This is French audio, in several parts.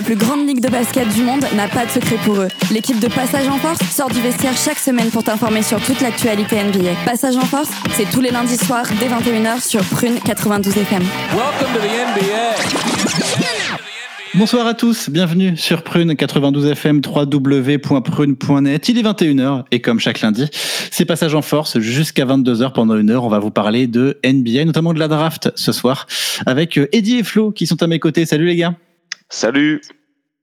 La plus grande ligue de basket du monde n'a pas de secret pour eux. L'équipe de Passage en Force sort du vestiaire chaque semaine pour t'informer sur toute l'actualité NBA. Passage en Force, c'est tous les lundis soirs dès 21h sur Prune 92 FM. Welcome to the NBA. Bonsoir à tous, bienvenue sur Prune 92 FM www.prune.net. Il est 21h et comme chaque lundi, c'est passage en force jusqu'à 22h pendant une heure. On va vous parler de NBA, notamment de la draft ce soir avec euh, Eddie et Flo qui sont à mes côtés. Salut les gars. Salut.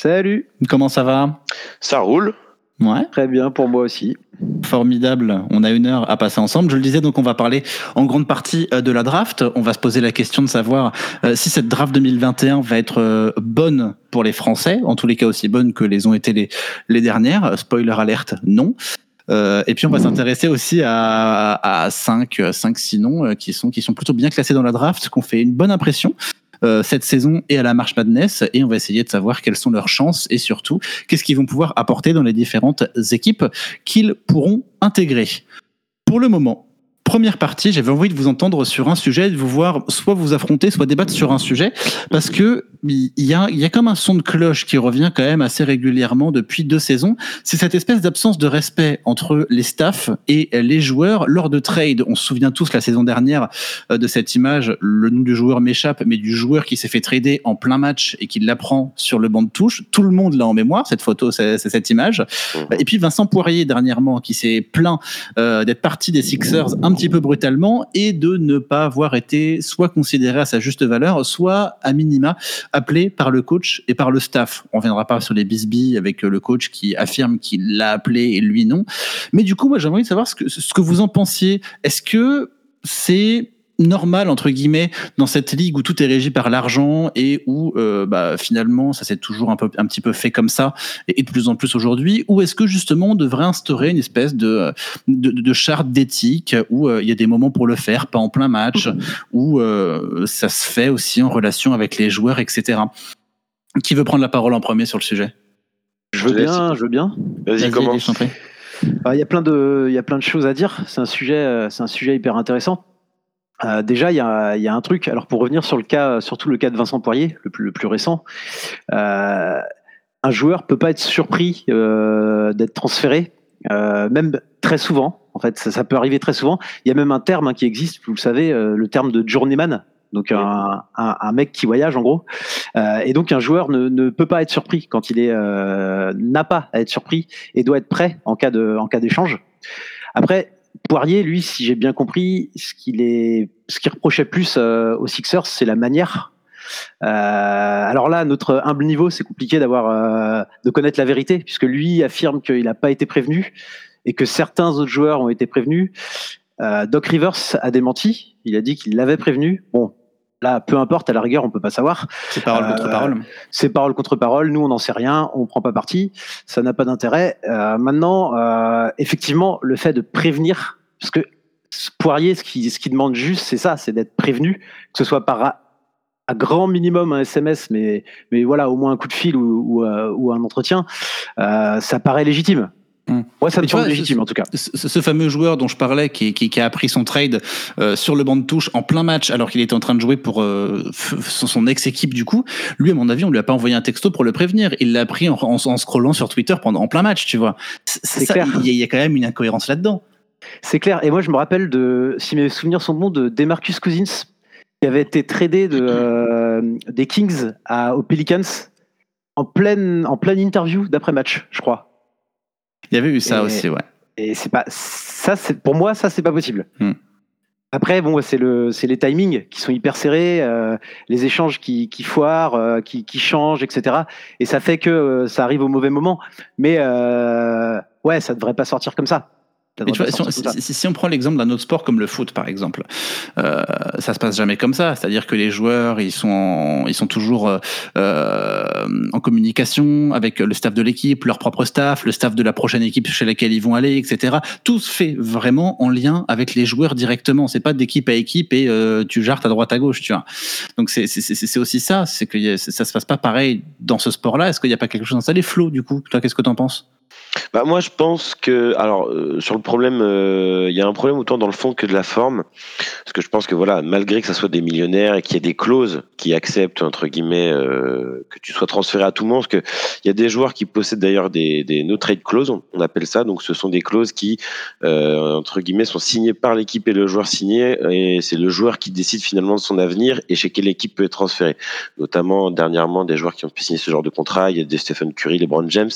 Salut. Comment ça va? Ça roule. Ouais. Très bien pour moi aussi. Formidable. On a une heure à passer ensemble. Je le disais, donc on va parler en grande partie euh, de la draft. On va se poser la question de savoir euh, si cette draft 2021 va être euh, bonne pour les Français, en tous les cas aussi bonne que les ont été les, les dernières. Spoiler alerte, non. Euh, et puis on va s'intéresser aussi à, à 5, 5 sinon qui sont, qui sont plutôt bien classés dans la draft, qui ont fait une bonne impression. Euh, cette saison et à la Marche Madness et on va essayer de savoir quelles sont leurs chances et surtout qu'est-ce qu'ils vont pouvoir apporter dans les différentes équipes qu'ils pourront intégrer. Pour le moment, première partie, j'avais envie de vous entendre sur un sujet, de vous voir soit vous affronter, soit débattre sur un sujet, parce que il y a, il y a comme un son de cloche qui revient quand même assez régulièrement depuis deux saisons. C'est cette espèce d'absence de respect entre les staffs et les joueurs lors de trade. On se souvient tous la saison dernière euh, de cette image. Le nom du joueur m'échappe, mais du joueur qui s'est fait trader en plein match et qui l'apprend sur le banc de touche. Tout le monde l'a en mémoire, cette photo, c'est c'est cette image. Et puis Vincent Poirier dernièrement qui s'est plaint euh, d'être parti des Sixers un petit peu brutalement et de ne pas avoir été soit considéré à sa juste valeur, soit à minima appelé par le coach et par le staff. On reviendra pas sur les bisbilles avec euh, le coach qui affirme qu'il l'a appelé et lui non. Mais du coup, moi, j'aimerais savoir ce que, ce que vous en pensiez. Est-ce que c'est normal entre guillemets dans cette ligue où tout est régi par l'argent et où euh, bah, finalement ça s'est toujours un peu un petit peu fait comme ça et, et de plus en plus aujourd'hui ou est-ce que justement on devrait instaurer une espèce de de, de charte d'éthique où euh, il y a des moments pour le faire pas en plein match où euh, ça se fait aussi en relation avec les joueurs etc qui veut prendre la parole en premier sur le sujet? Je veux bien, je veux bien. Vas-y, commence. je t'en prie. Ah, Il y a plein de, il y a plein de choses à dire. C'est un sujet, c'est un sujet hyper intéressant. Euh, déjà, il y, y a un truc. Alors, pour revenir sur le cas, surtout le cas de Vincent Poirier, le plus, le plus récent, euh, un joueur peut pas être surpris euh, d'être transféré, euh, même très souvent. En fait, ça, ça peut arriver très souvent. Il y a même un terme hein, qui existe, vous le savez, euh, le terme de journeyman. Donc un, un, un mec qui voyage en gros, Euh, et donc un joueur ne, ne peut pas être surpris quand il est euh, n'a pas à être surpris et doit être prêt en cas de en cas d'échange. Après Poirier, lui, si j'ai bien compris, ce qu'il est, reprochait plus euh, aux Sixers, c'est la manière. Euh, alors là, notre humble niveau, c'est compliqué d'avoir, euh, de connaître la vérité, puisque lui affirme qu'il n'a pas été prévenu et que certains autres joueurs ont été prévenus. Doc Rivers a démenti. Il a dit qu'il l'avait prévenu. Bon, là, peu importe, à la rigueur, on peut pas savoir. c'est parole Euh, contre parole C'est parole contre parole. Nous, on n'en sait rien. On prend pas parti. Ça n'a pas d'intérêt. Euh, maintenant, euh, effectivement, le fait de prévenir, parce que Poirier, ce qui, ce qui demande juste, c'est ça, c'est d'être prévenu, que ce soit par à, grand minimum un SMS, mais, mais voilà, au moins un coup de fil ou, ou, euh, ou un entretien, euh, ça paraît légitime. Hmm. Moi, ça me semble vois, légitime ce- en tout cas. ce, ce fameux joueur dont je parlais, qui, qui, qui a appris son trade euh, sur le banc de touche en plein match, alors qu'il était en train de jouer pour euh, son, ex-équipe du coup, lui, à mon avis, on lui a pas envoyé un texto pour le prévenir. Il l'a appris en, en, en scrollant sur Twitter pendant en plein match, tu vois. C'est clair. il y, a- il y a quand même une incohérence là-dedans. C'est clair. Et moi, je me rappelle de, si mes souvenirs sont bons, de Demarcus Cousins, qui avait été tradé de, euh, des Kings à, aux Pelicans en pleine, en pleine interview d'après-match, je crois. Il y avait eu ça Et- aussi, ouais. Et c'est pas, ça, c'est, pour moi, ça, c'est pas possible. Hmm. Après, bon, c'est le, c'est les timings qui sont hyper serrés, euh, les échanges qui, qui foirent, euh, qui, qui changent, etc. Et ça fait que euh, ça arrive au mauvais moment. Mais ouais, ça devrait pas sortir comme ça. Mais tu vois, si on, si- si prend l'exemple d'un autre sport comme le foot, par exemple, euh, ça se passe jamais comme ça. C'est-à-dire que les joueurs, ils sont, en- ils sont toujours euh, euh, en communication avec le staff de l'équipe, leur propre staff, le staff de la prochaine équipe chez laquelle ils vont aller, etc. Tout se fait vraiment en lien avec les joueurs directement. C'est pas d'équipe à équipe et euh, tu jartes à droite à gauche, tu vois. Donc c'est aussi ça, c'est que a- ça se passe pas pareil dans ce sport-là. Est-ce qu'il n'y a pas quelque chose installé, Flo, du coup Toi, qu'est-ce que t'en penses? Bah moi je pense que alors euh, sur le problème euh, il y a un problème autant dans le fond que de la forme. Parce que je pense que voilà malgré que ça soit des millionnaires et qu'il y ait des clauses qui acceptent entre guillemets euh, que tu sois transféré à tout monde parce que il y a des joueurs qui possèdent d'ailleurs des, des no trade clauses on appelle ça. Donc ce sont des clauses qui entre guillemets sont signées par l'équipe et le joueur signé et c'est le joueur qui décide finalement de son avenir et chez quelle équipe peut être transféré. Notamment dernièrement des joueurs qui ont pu signer ce genre de contrat il y a des Stephen Curry les Brown James.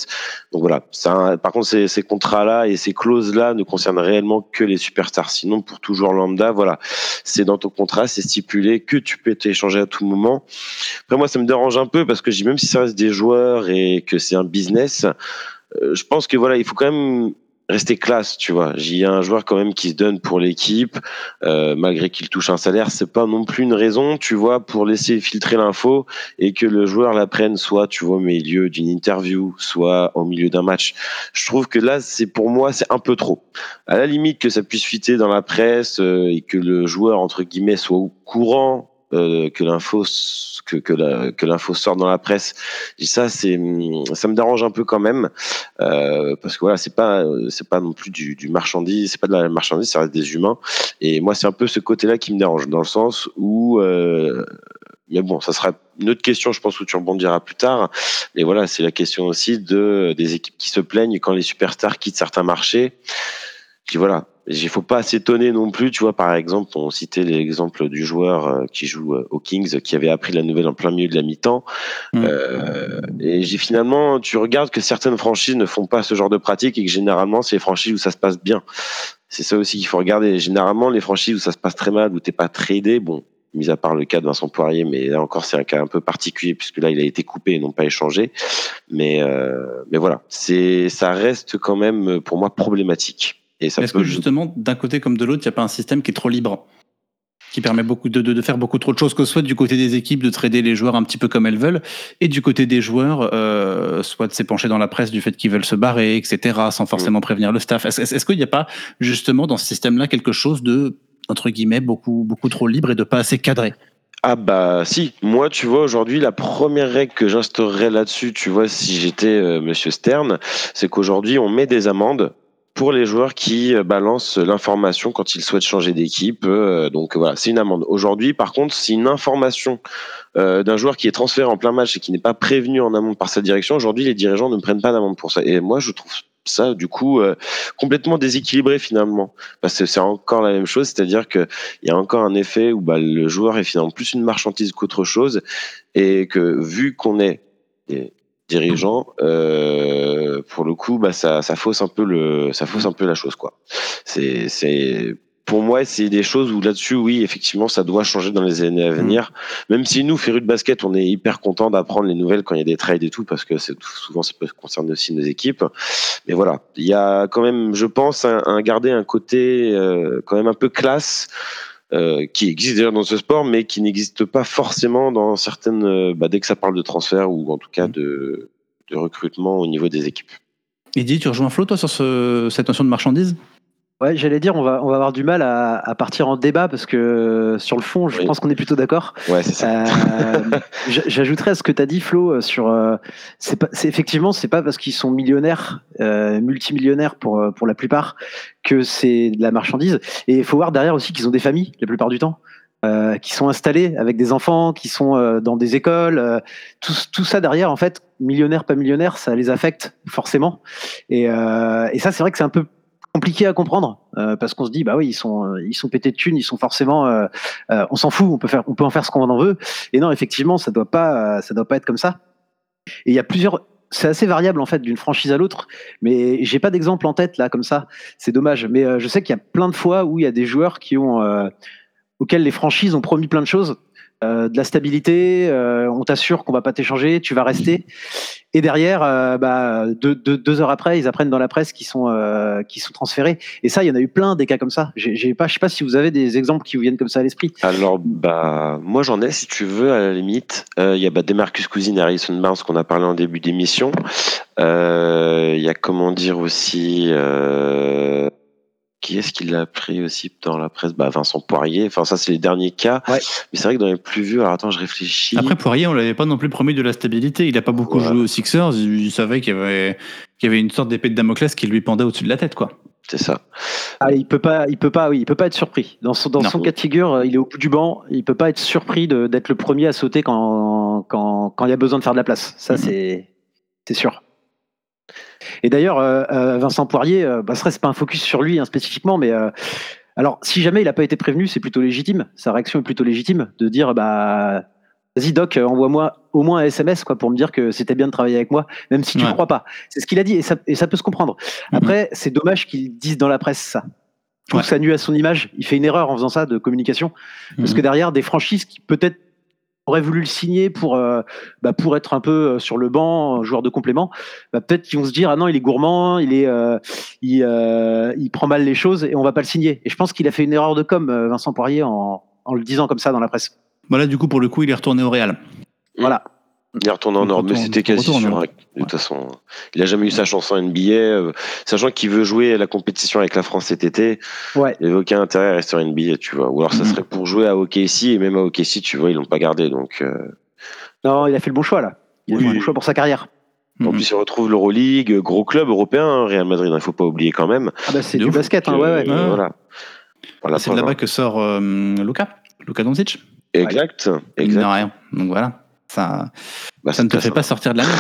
Donc voilà par contre, ces, ces contrats-là et ces clauses-là ne concernent réellement que les superstars. Sinon, pour toujours lambda, voilà, c'est dans ton contrat, c'est stipulé que tu peux t'échanger à tout moment. Après, moi, ça me dérange un peu parce que même si ça reste des joueurs et que c'est un business, euh, je pense que voilà, il faut quand même rester classe, tu vois. Il y a un joueur quand même qui se donne pour l'équipe, euh, malgré qu'il touche un salaire, c'est pas non plus une raison, tu vois, pour laisser filtrer l'info et que le joueur la prenne soit, tu vois, au milieu d'une interview, soit au milieu d'un match. Je trouve que là, c'est pour moi, c'est un peu trop. À la limite que ça puisse fuiter dans la presse euh, et que le joueur entre guillemets soit au courant euh, que l'info que que l'info sort dans la presse. Et ça c'est ça me dérange un peu quand même euh, parce que voilà c'est pas c'est pas non plus du, du marchandise c'est pas de la marchandise ça reste des humains et moi c'est un peu ce côté là qui me dérange dans le sens où euh, mais bon, ça sera une autre question, je pense, où tu rebondiras plus tard. Mais voilà, c'est la question aussi de des équipes qui se plaignent quand les superstars quittent certains marchés. Puis voilà, il faut pas s'étonner non plus, tu vois, par exemple, on citait l'exemple du joueur euh, qui joue euh, aux Kings, qui avait appris la nouvelle en plein milieu de la mi-temps. Mm. Euh, et j'ai finalement, tu regardes que certaines franchises ne font pas ce genre de pratique et que généralement, c'est les franchises où ça se passe bien. C'est ça aussi qu'il faut regarder. Généralement, les franchises où ça se passe très mal, où t'es pas tradé, bon, mis à part le cas de Vincent Poirier, mais là encore c'est un cas un peu particulier puisque là il a été coupé et non pas échangé. Mais euh, mais voilà, c'est ça reste quand même pour moi problématique. Et ça Est-ce peut que justement, d'un côté comme de l'autre, il n'y a pas un système qui est trop libre qui permet beaucoup de, de, de, faire beaucoup trop de choses, que ce soit du côté des équipes de trader les joueurs un petit peu comme elles veulent, et du côté des joueurs, euh, soit de s'épancher dans la presse du fait qu'ils veulent se barrer, etc., sans forcément prévenir le staff. Est-ce est qu'il n'y a pas justement dans ce système-là quelque chose de entre guillemets beaucoup beaucoup trop libre et de pas assez cadré? Ah bah si, moi tu vois aujourd'hui la première règle que j'instaurerais là-dessus, tu vois si j'étais euh, Monsieur Stern, c'est qu'aujourd'hui on met des amendes pour les joueurs qui euh, balancent l'information quand ils souhaitent changer d'équipe. Euh, donc voilà, c'est une amende. Aujourd'hui, par contre, si une information euh, d'un joueur qui est transféré en plein match et qui n'est pas prévenu en amont par sa direction, aujourd'hui, les dirigeants ne prennent pas d'amende pour ça. Et moi, je trouve ça du coup euh, complètement déséquilibré finalement parce que c'est encore la même chose c'est-à-dire que il y a encore un effet où bah, le joueur est finalement plus une marchandise qu'autre chose et que vu qu'on est dirigeant, euh, pour le coup, bah, ça, ça fausse un peu le, ça fausse un peu la chose, quoi. C'est, c'est, pour moi, c'est des choses où là-dessus, oui, effectivement, ça doit changer dans les années à venir. Même si nous, férus de basket, on est hyper content d'apprendre les nouvelles quand il y a des trades et tout, parce que c'est souvent ça peut concerner aussi nos équipes. Mais voilà, il y a quand même, je pense, un, un garder un côté euh, quand même un peu classe. Euh, qui existe déjà dans ce sport, mais qui n'existe pas forcément dans certaines, euh, bah, dès que ça parle de transfert ou en tout cas de, recrutement au niveau des équipes. Eddy, tu rejoins Flo, toi, sur ce, cette notion de marchandise? Ouais, j'allais dire, on va, on va avoir du mal à, à partir en débat parce que euh, sur le fond, je Oui. pense qu'on est plutôt d'accord. Ouais, c'est ça. Euh, J'ajouterais à ce que tu as dit, Flo, euh, sur. euh, c'est pas, effectivement, c'est pas parce qu'ils sont millionnaires, euh, multimillionnaires pour, pour la plupart, que c'est de la marchandise. Et il faut voir derrière aussi qu'ils ont des familles, la plupart du temps. euh, qui sont installés avec des enfants, qui sont euh, dans des écoles, euh, tout, tout ça derrière, en fait, millionnaire, pas millionnaire, ça les affecte forcément. Et, et ça, c'est vrai que c'est un peu compliqué à comprendre euh, parce qu'on se dit bah oui ils sont euh, ils sont pétés de thunes ils sont forcément euh, euh, on s'en fout on peut faire on peut en faire ce qu'on en veut. Et non effectivement ça doit pas euh, ça doit pas être comme ça. Et il y a plusieurs c'est assez variable en fait d'une franchise à l'autre mais j'ai pas d'exemple en tête là comme ça. C'est dommage. Mais euh, je sais qu'il y a plein de fois où il y a des joueurs qui ont auxquels les franchises ont promis plein de choses euh, de la stabilité, euh, on t'assure qu'on va pas t'échanger, tu vas rester. Et derrière, euh, bah, deux, heures après, ils apprennent dans la presse qu'ils sont, qu'ils sont transférés. Et ça, il y en a eu plein des cas comme ça. J'ai pas, je sais pas si vous avez des exemples qui vous viennent comme ça à l'esprit. Alors, bah, moi j'en ai, si tu veux, à la limite. Il y a bah, Demarcus Cousine et Harrison Barnes qu'on a parlé en début d'émission. Il y a comment dire aussi. Qui est-ce qui l'a pris aussi dans la presse? Bah, Vincent Poirier. Enfin, ça, c'est les derniers cas. Ouais. Mais c'est vrai que dans les plus vieux, alors attends, je réfléchis. Après, Poirier, on l'avait pas non plus promis de la stabilité. Il a pas beaucoup Ouais. joué aux Sixers. Il, savait qu'il y avait, qu'il y avait une sorte d'épée de Damoclès qui lui pendait au-dessus de la tête, quoi. c'est ça. Ah, il peut pas, il peut pas, oui, il peut pas être surpris. Dans son, dans Non. son cas de figure, il est au bout du banc. Il peut pas être surpris de- d'être le premier à sauter quand, quand, quand il y a besoin de faire de la place. Ça, Mhm. c'est, c'est sûr. Et d'ailleurs, euh, euh, Vincent Poirier, euh, bah, ce serait pas un focus sur lui hein, spécifiquement, mais euh, alors si jamais il a pas été prévenu, c'est plutôt légitime. Sa réaction est plutôt légitime de dire, bah, vas-y Doc, envoie-moi au moins un SMS quoi pour me dire que c'était bien de travailler avec moi, même si tu Ouais. ne crois pas. C'est ce qu'il a dit et ça, et ça peut se comprendre. Après, c'est dommage qu'ils disent dans la presse ça. Je trouve Ouais. que ça nuit à son image. Il fait une erreur en faisant ça de communication. Parce Mhm. que derrière, des franchises qui peut-être auraient voulu le signer pour, euh, bah, pour être un peu euh, sur le banc, un joueur de complément, bah, peut-être qu'ils vont se dire Ah non, il est gourmand, il, est, euh, il, euh, il prend mal les choses et on va pas le signer. Et je pense qu'il a fait une erreur de com, euh, Vincent Poirier, en, en le disant comme ça dans la presse. Voilà, du coup, pour le coup, il est retourné au Real. Voilà. Il est retourné en Il Europe, mais c'était quasi sûr. Hein. De toute façon, il a jamais eu sa chance en NBA. euh, sachant qu'il veut jouer à la compétition avec la France cet été, Ouais. il n'avait aucun intérêt à rester en NBA, tu vois. Ou alors ça Mhm. serait pour jouer à OKC, et même à OKC, tu vois, ils l'ont pas gardé. Donc, euh, Non, il a fait le bon choix là. Il a Oui. fait le bon choix pour sa carrière. En Mhm. plus, il retrouve l'Euroleague, gros club européen, hein, Real Madrid, il ne faut pas oublier quand même. Ah bah, c'est du ouf. basket, hein, Que, ouais, ouais. euh. Voilà. Voilà, C'est de là-bas que sort euh, Luca, Luca Doncic. Exact. Il exact. n'a rien. Donc voilà. Ça, Bah, ça ne te fait pas sortir de la mer.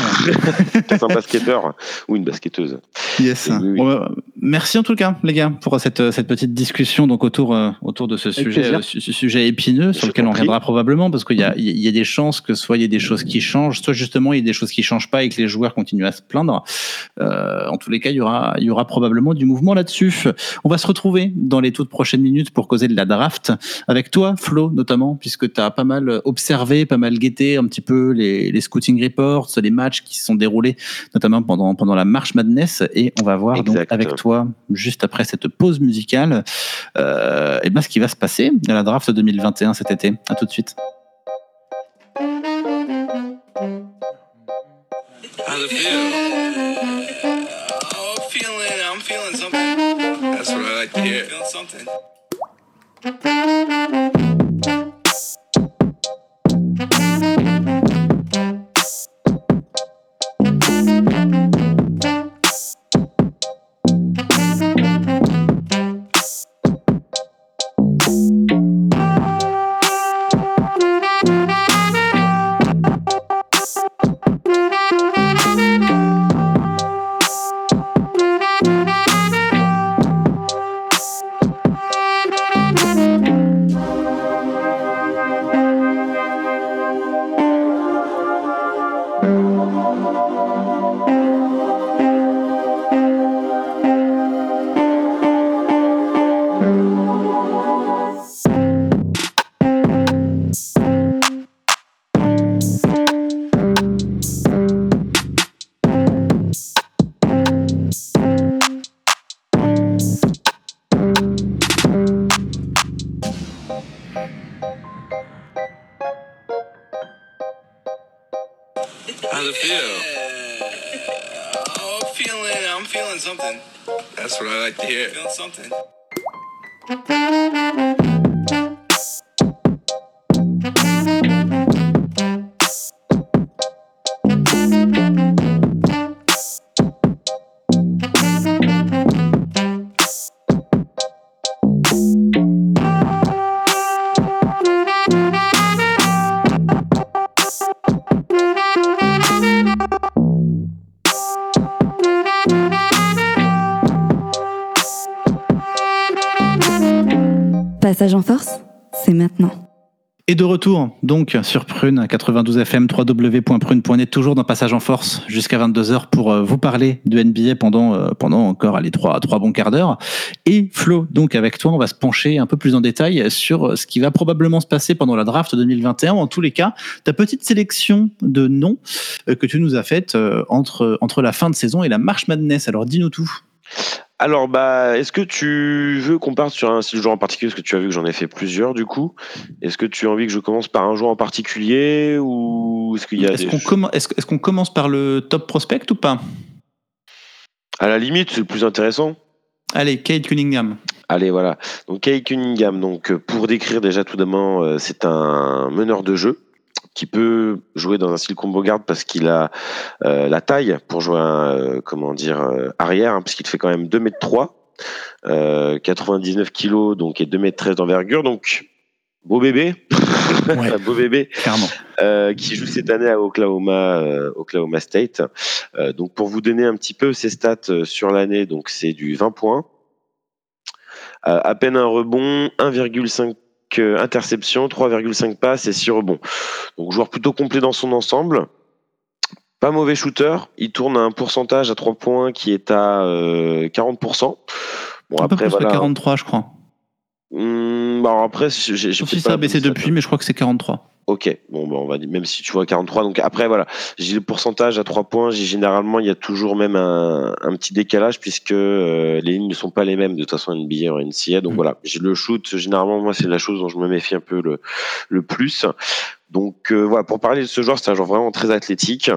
C'est un basketteur ou une basketteuse. Yes. Oui, oui. Bon, bah, merci en tout cas, les gars, pour cette, cette petite discussion donc autour, euh, autour de ce sujet, euh, sujet épineux sur lequel on reviendra probablement parce qu'il y a, y a des chances que soit il y ait des choses qui changent, soit justement il y a des choses qui changent pas et que les joueurs continuent à se plaindre. Euh, en tous les cas, il y aura, il y aura probablement du mouvement là-dessus. On va se retrouver dans les toutes prochaines minutes pour causer de la draft avec toi, Flo, notamment, puisque tu as pas mal observé, pas mal guetté un petit peu les, les scouting reports, les matchs qui se sont déroulés, notamment pendant, pendant la Marche Madness. Et on va voir donc avec toi, juste après cette pause musicale, euh, et ben, ce qui va se passer à la draft 2021 cet été. À tout de suite. How's it feel? Oh, I'm feeling, I'm feeling something. That's what I like to hear. Feeling something. Et de retour, donc, sur Prune, 92 FM, www.prune.net, toujours dans Passage en Force, jusqu'à 22h pour euh, vous parler de NBA pendant, euh, pendant encore, allez, trois, trois bons quarts d'heure. Et Flo, donc, avec toi, on va se pencher un peu plus en détail sur ce qui va probablement se passer pendant la draft 2021. En tous les cas, ta petite sélection de noms euh, que tu nous as faite euh, entre, entre la fin de saison et la Marche Madness. Alors, dis-nous tout. Alors, bah, est-ce que tu veux qu'on parte sur un style de joueur en particulier? Parce que tu as vu que j'en ai fait plusieurs, du coup. Est-ce que tu as envie que je commence par un joueur en particulier Ou est-ce qu'il y a Est-ce qu'on commence par le top prospect ou pas? À la limite, c'est le plus intéressant. Allez, Kate Cunningham. Allez, voilà. Donc, Kay Cunningham, donc, euh, pour décrire déjà tout d'abord, euh, c'est un meneur de jeu qui peut jouer dans un style combo garde parce qu'il a euh, la taille pour jouer un, euh, comment dire, euh, arrière, hein, puisqu'il fait quand même 2 mètres 3, euh, 99 kilos, donc, et 2 mètres 13 d'envergure. Donc, beau bébé. Ouais. beau bébé. Clairement. Qui joue cette année à Oklahoma, Oklahoma State. Donc pour vous donner un petit peu ses stats sur l'année, donc c'est du 20 points, à peine un rebond, 1,5 euh, interception, 3,5 passes et 6 rebonds. Donc joueur plutôt complet dans son ensemble. Pas mauvais shooter, il tourne à un pourcentage à 3 points qui est à euh, 40%. Bon Un peu après plus que voilà. 43, je crois. Hum, alors après j'ai j'ai Sauf si ça a baissé depuis, mais je crois que c'est 43. Ok, bon, bah, on va dire, même si tu vois 43, donc après, voilà, j'ai le pourcentage à 3 points, j'ai généralement, il y a toujours même un, un petit décalage puisque euh, les lignes ne sont pas les mêmes. De toute façon NBA ou NCA, donc Mm. voilà, j'ai le shoot, généralement, moi, c'est la chose dont je me méfie un peu le, le plus. Donc euh, voilà, pour parler de ce joueur, c'est un joueur vraiment très athlétique,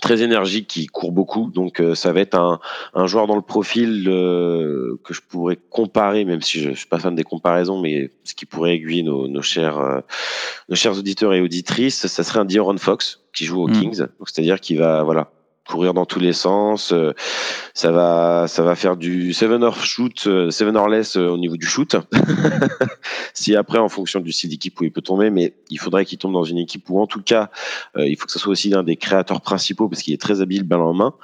très énergique, qui court beaucoup, donc euh, ça va être un, un joueur dans le profil euh, que je pourrais comparer, même si je, je suis pas fan des comparaisons, mais ce qui pourrait aiguiller nos, nos chers euh, nos chers auditeurs et auditrices, ça serait un Dioron Fox qui joue aux Mm. Kings. Donc, C'est-à-dire qu'il va voilà courir dans tous les sens. euh, ça va ça va faire du seven or shoot, euh, seven or less euh, au niveau du shoot. si après en fonction du style d'équipe où il peut tomber, mais il faudrait qu'il tombe dans une équipe où en tout cas euh, il faut que ce soit aussi l'un des créateurs principaux parce qu'il est très habile balle en main.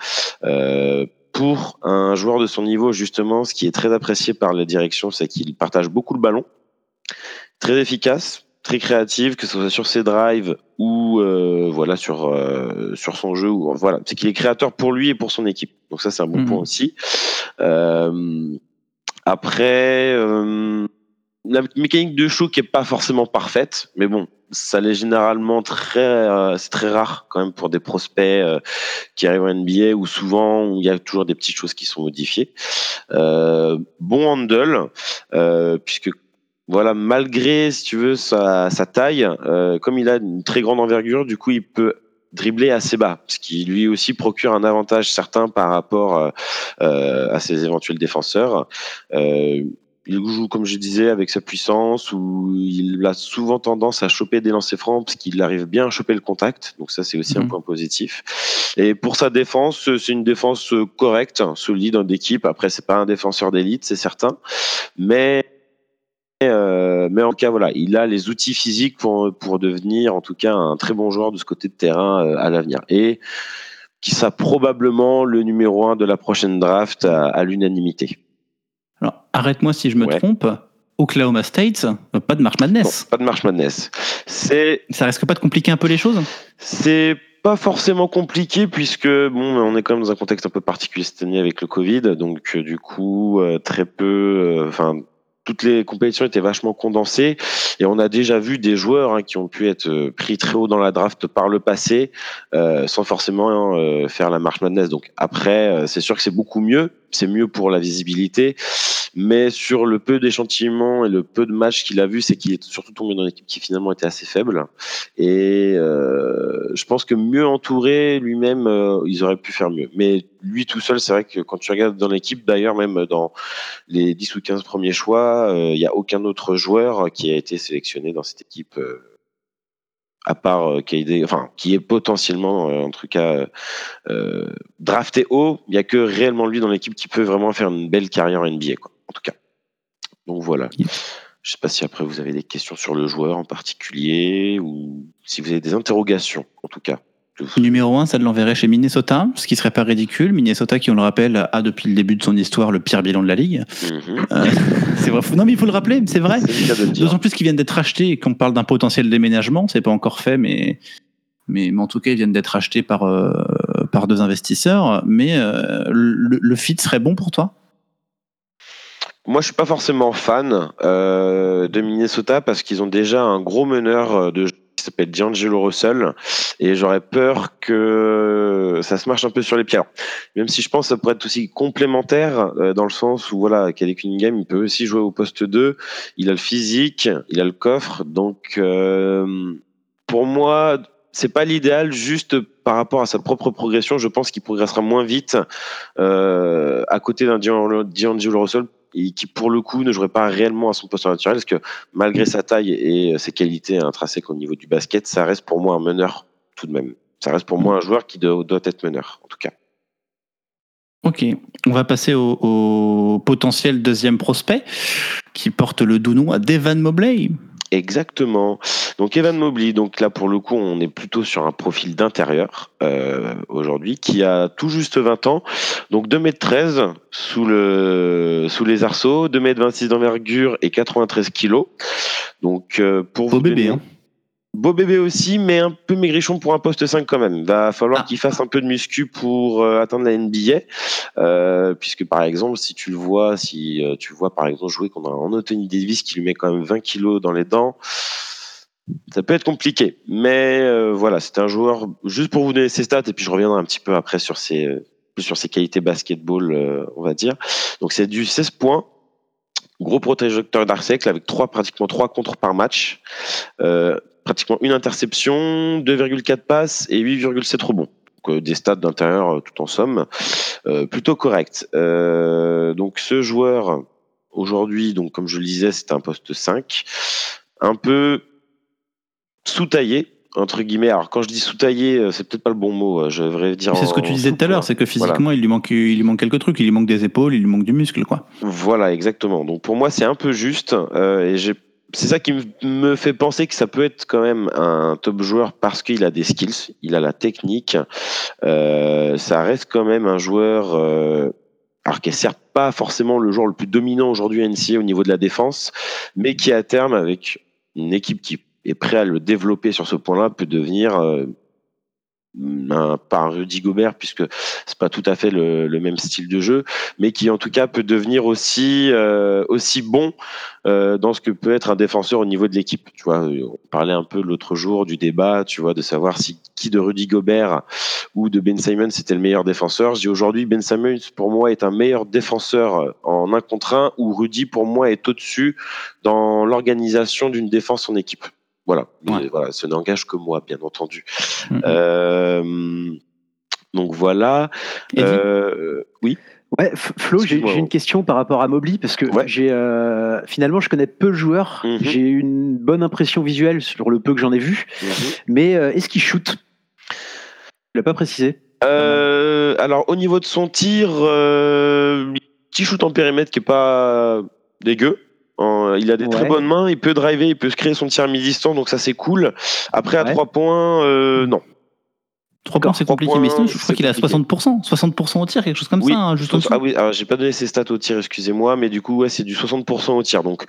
Euh, pour un joueur de son niveau, justement, ce qui est très apprécié par la direction, c'est qu'il partage beaucoup le ballon, très efficace, très créatif, que ce soit sur ses drives ou euh, voilà sur euh, sur son jeu. Ou, voilà, c'est qu'il est créateur pour lui et pour son équipe. Donc ça, c'est un bon Mhm. point aussi. Euh, après, la mécanique de show qui est pas forcément parfaite, mais bon, ça l'est généralement très, c'est très rare quand même pour des prospects qui arrivent en NBA où souvent où il y a toujours des petites choses qui sont modifiées. Bon handle, puisque voilà, malgré si tu veux sa, sa taille, euh, comme il a une très grande envergure, du coup il peut dribbler assez bas, ce qui lui aussi procure un avantage certain par rapport euh, euh, à ses éventuels défenseurs. Euh, il joue, comme je disais, avec sa puissance, où il a souvent tendance à choper des lancers francs, parce qu'il arrive bien à choper le contact. Donc ça, c'est aussi un Mhm. point positif. Et pour sa défense, c'est une défense correcte, solide d'équipe. Après, c'est pas un défenseur d'élite, c'est certain. Mais euh, mais en tout cas, voilà, il a les outils physiques pour, pour devenir, en tout cas, un très bon joueur de ce côté de terrain euh, à l'avenir. Et qui sera probablement le numéro un de la prochaine draft à, à l'unanimité. Alors, arrête-moi si je me Ouais. trompe. Oklahoma State, euh, pas de March Non, Madness. pas de March Madness. C'est Ça risque pas de compliquer un peu les choses C'est pas forcément compliqué puisque bon, on est quand même dans un contexte un peu particulier cette année avec le Covid, donc du coup très peu, euh, enfin toutes les compétitions étaient vachement condensées et on a déjà vu des joueurs hein, qui ont pu être euh, pris très haut dans la draft par le passé euh, sans forcément euh, faire la marche madness. Donc après, euh, c'est sûr que c'est beaucoup mieux, c'est mieux pour la visibilité, mais sur le peu d'échantillons et le peu de matchs qu'il a vu, c'est qu'il est surtout tombé dans une équipe qui finalement était assez faible. Et je pense que mieux entouré lui-même, ils auraient pu faire mieux. Mais lui tout seul, c'est vrai que quand tu regardes dans l'équipe, d'ailleurs même dans les 10 ou 15 premiers choix, euh, il n'y a aucun autre joueur qui a été sélectionné dans cette équipe. euh, à part euh, KD, enfin qui est potentiellement euh, en tout cas euh, drafté haut, il n'y a que réellement lui dans l'équipe qui peut vraiment faire une belle carrière en NBA, quoi, en tout cas. Donc voilà. Je sais pas si après vous avez des questions sur le joueur en particulier ou si vous avez des interrogations, en tout cas. Numéro 1, ça l'enverrait chez Minnesota, ce qui serait pas ridicule. Minnesota, qui on le rappelle, a depuis le début de son histoire le pire bilan de la ligue. Mhm. Euh, c'est vrai. Non, mais il faut le rappeler, c'est vrai. D'autant plus qu'ils viennent d'être achetés et qu'on parle d'un potentiel déménagement. C'est pas encore fait, mais, mais, mais en tout cas, ils viennent d'être achetés par, euh, par deux investisseurs. Mais euh, le, le fit serait bon pour toi? Moi, je suis pas forcément fan euh, de Minnesota parce qu'ils ont déjà un gros meneur de jeu qui s'appelle D'Angelo Russell et j'aurais peur que ça se marche un peu sur les pieds. Même si je pense que ça pourrait être aussi complémentaire euh, dans le sens où voilà, Kelly Cunningham, il peut aussi jouer au poste 2, il a le physique, il a le coffre, donc euh, pour moi, c'est pas l'idéal juste par rapport à sa propre progression. Je pense qu'il progressera moins vite euh, à côté d'un D'Angelo Russell et qui pour le coup ne jouerait pas réellement à son poste naturel parce que malgré sa taille et ses qualités intrinsèques au niveau du basket, ça reste pour moi un meneur tout de même. Ça reste pour moi un joueur qui doit, doit être meneur en tout cas. Ok, on va passer au, au potentiel deuxième prospect qui porte le doux nom à Devan Mobley. Exactement. Donc Evan Mobley, donc là pour le coup on est plutôt sur un profil d'intérieur euh, aujourd'hui qui a tout juste 20 ans, donc 2m13 sous, le, sous les arceaux, 2m26 d'envergure et 93 kg. Donc euh, pour Beau vous bébé, donner- hein. Beau bébé aussi, mais un peu maigrichon pour un poste 5 quand même. Va falloir Ah. qu'il fasse un peu de muscu pour euh, atteindre la NBA. Euh, puisque par exemple, si tu le vois, si euh, tu vois par exemple jouer qu'on a un Anthony Davis qui lui met quand même 20 kilos dans les dents, ça peut être compliqué. Mais euh, voilà, c'est un joueur, juste pour vous donner ses stats, et puis je reviendrai un petit peu après sur ses, plus sur ses qualités basketball, euh, on va dire. Donc c'est du 16 points. Gros protecteur d'arcecle avec trois, pratiquement 3 contre par match. Euh, pratiquement une interception, 2,4 passes et 8,7 rebonds. Donc, euh, des stats d'intérieur euh, tout en somme, euh, plutôt correct. Donc ce joueur aujourd'hui, donc comme je le disais, c'est un poste 5, un peu sous-taillé entre guillemets. Alors quand je dis sous-taillé, c'est peut-être pas le bon mot. Je devrais dire. C'est ce que tu disais tout à l'heure, c'est que physiquement, il, lui manque, il lui manque quelques trucs. Il lui manque des épaules, il lui manque du muscle, quoi. Voilà, exactement. Donc pour moi, c'est un peu juste. euh, et j'ai- c'est ça qui me- fait penser que ça peut être quand même un top joueur parce qu'il a des skills, il a la technique. Euh, ça reste quand même un joueur. euh, alors qui certes pas forcément le joueur le plus dominant aujourd'hui à NCA au niveau de la défense, mais qui à terme avec une équipe qui est prête à le développer sur ce point-là peut devenir euh, un Rudy Gobert puisque c'est pas tout à fait le, le même style de jeu, mais qui en tout cas peut devenir aussi euh, aussi bon euh, dans ce que peut être un défenseur au niveau de l'équipe. Tu vois, on parlait un peu l'autre jour du débat, tu vois, de savoir si qui de Rudy Gobert ou de Ben Simon c'était le meilleur défenseur. Je dis aujourd'hui Ben Simon pour moi est un meilleur défenseur en un contre un, ou Rudy pour moi est au-dessus dans l'organisation d'une défense en équipe. Voilà, Ouais. Mais voilà, ce n'engage que moi, bien entendu. Mhm. Euh, donc voilà. Euh, oui. Ouais, Flo, j'ai une question par rapport à Mobley parce que Ouais. j'ai euh, finalement je connais peu le joueur. Mhm. J'ai une bonne impression visuelle sur le peu que j'en ai vu, mais euh, est-ce qu'il shoot? Il l'a pas précisé. Euh, alors au niveau de son tir, euh, petit shoot en périmètre qui est pas dégueu. En- il a des très bonnes mains, il peut driver, il peut se créer son tir à mi-distance, donc ça c'est cool. Après à Ouais. trois points, euh, non. 3 points, c'est compliqué, points, mais sinon, je crois qu'il est à compliqué. 60%. 60% au tir, quelque chose comme Oui, ça, hein, juste. Ah oui, alors j'ai pas donné ses stats au tir, excusez-moi, mais du coup ouais, c'est du 60% au tir. Donc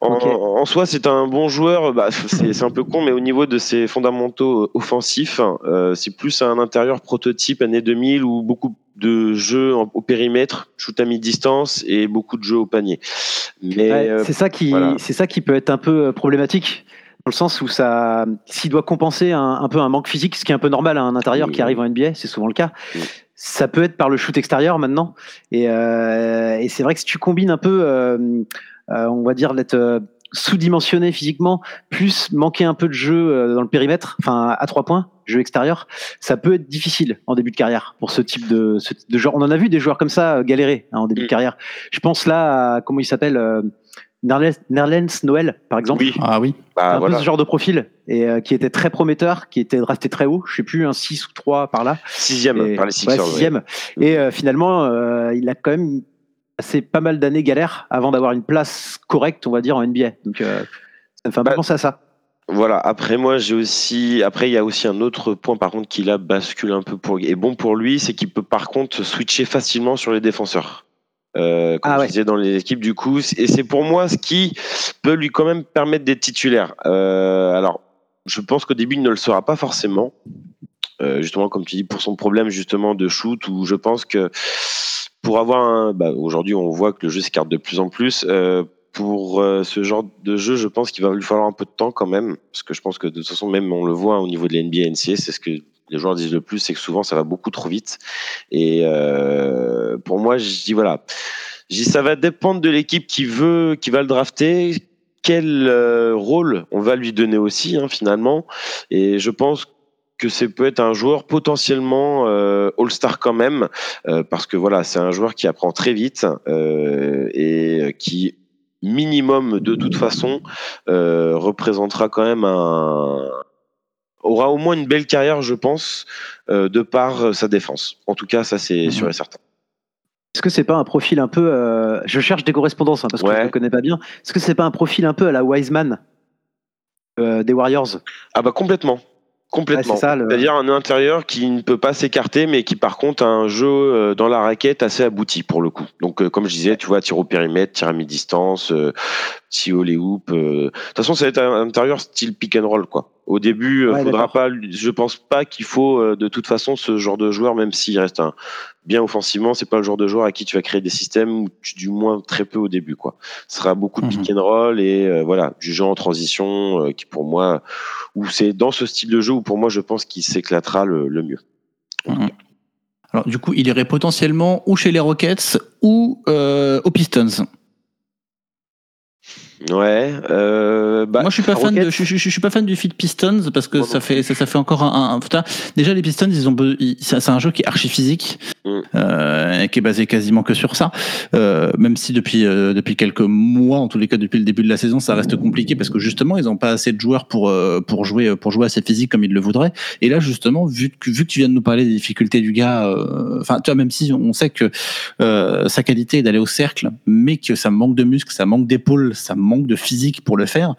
en, soi c'est un bon joueur. Bah, c'est un peu con, mais au niveau de ses fondamentaux euh, offensifs, euh, c'est plus un intérieur prototype année 2000 où beaucoup de jeux au périmètre, shoot à mi-distance et beaucoup de jeux au panier. Mais Ouais, euh, c'est ça qui, voilà. c'est ça qui peut être un peu problématique le sens où ça, s'il doit compenser un, un peu un manque physique, ce qui est un peu normal à un intérieur Oui. qui arrive en NBA, c'est souvent le cas. Oui. Ça peut être par le shoot extérieur maintenant, et, euh, et c'est vrai que si tu combines un peu, euh, euh, on va dire d'être sous-dimensionné physiquement, plus manquer un peu de jeu dans le périmètre, enfin à trois points, jeu extérieur, ça peut être difficile en début de carrière pour ce type de, ce de joueur. On en a vu des joueurs comme ça galérer hein, en début Mm. de carrière. Je pense là à comment il s'appelle. Nerlens Noël, par exemple, oui, Ah oui. bah, un voilà. peu ce genre de profil, et euh, qui était très prometteur, qui était drafté très haut, je sais plus, un 6 ou 3 par là. Sixième Et- par les Sixers. ouais. sixième. Et euh, finalement, euh, il a quand même passé pas mal d'années galère avant d'avoir une place correcte, on va dire, en NBA. Donc, euh, ça me fait un peu Bah, penser à ça. Voilà. Après moi, j'ai aussi. Après, il y a aussi un autre point par contre qui là bascule un peu pour et bon pour lui, c'est qu'il peut par contre switcher facilement sur les défenseurs. Euh, comme Ah je ouais. disais dans les équipes du coup, et c'est pour moi ce qui peut lui quand même permettre d'être titulaire. Euh, alors, je pense qu'au début il ne le sera pas forcément, Euh, justement comme tu dis pour son problème justement de shoot où je pense que pour avoir un, bah, aujourd'hui on voit que le jeu s'écarte de plus en plus. Euh, pour euh, ce genre de jeu, je pense qu'il va lui falloir un peu de temps quand même, parce que je pense que de toute façon, même on le voit au niveau de la NBA, NCA, c'est ce que les joueurs disent le plus, c'est que souvent ça va beaucoup trop vite. Et euh, pour moi, je dis voilà, je dis ça va dépendre de l'équipe qui veut, qui va le drafter, quel euh, rôle on va lui donner aussi hein, finalement. Et je pense que c'est peut être un joueur potentiellement euh, All-Star quand même, euh, parce que voilà, c'est un joueur qui apprend très vite euh, et qui minimum de toute façon représentera quand même un aura au moins une belle carrière, je pense, euh, de par sa défense. En tout cas, ça c'est Mhm. sûr et certain. Est-ce que c'est pas un profil un peu. euh, je cherche des correspondances hein, parce que je ne connais pas bien. Est-ce que c'est pas un profil un peu à la Wiseman euh, des Warriors? Ah bah complètement. Complètement. Ouais, c'est ça, le- C'est-à-dire un intérieur qui ne peut pas s'écarter, mais qui par contre a un jeu euh, dans la raquette assez abouti pour le coup. Donc euh, comme je disais, tu vois, tir au périmètre, tir à mi-distance, euh, tir au les hoops. euh. De toute façon, ça va être un intérieur style pick and roll quoi. Au début, euh, Ouais, faudra pas. Je pense pas qu'il faut euh, de toute façon ce genre de joueur, même s'il reste un bien offensivement, c'est pas le genre de joueur à qui tu vas créer des systèmes ou tu- du moins très peu au début quoi. Ce sera beaucoup de Mhm. pick and roll et euh, voilà du jeu en transition euh, qui pour moi où c'est dans ce style de jeu où pour moi je pense qu'il s'éclatera le, le mieux. Alors, du coup, il irait potentiellement ou chez les Rockets ou euh, aux Pistons. Ouais. Euh, bah, Moi, je suis pas fan de, je, je- je suis pas fan du fit Pistons parce que ça fait, ça, ça fait encore un, un- putain. Déjà, les Pistons, ils ont, c'est un jeu qui est archi physique, Mm. euh, et qui est basé quasiment que sur ça. Euh, même si depuis, euh, depuis quelques mois, en tous les cas depuis le début de la saison, ça reste compliqué parce que justement, ils ont pas assez de joueurs pour, euh, pour jouer, pour jouer assez physique comme ils le voudraient. Et là, justement, vu que, vu que tu viens de nous parler des difficultés du gars, euh, enfin, tu vois, même si on sait que euh, sa qualité est d'aller au cercle, mais que ça manque de muscles, ça manque d'épaules, ça manque de physique pour le faire.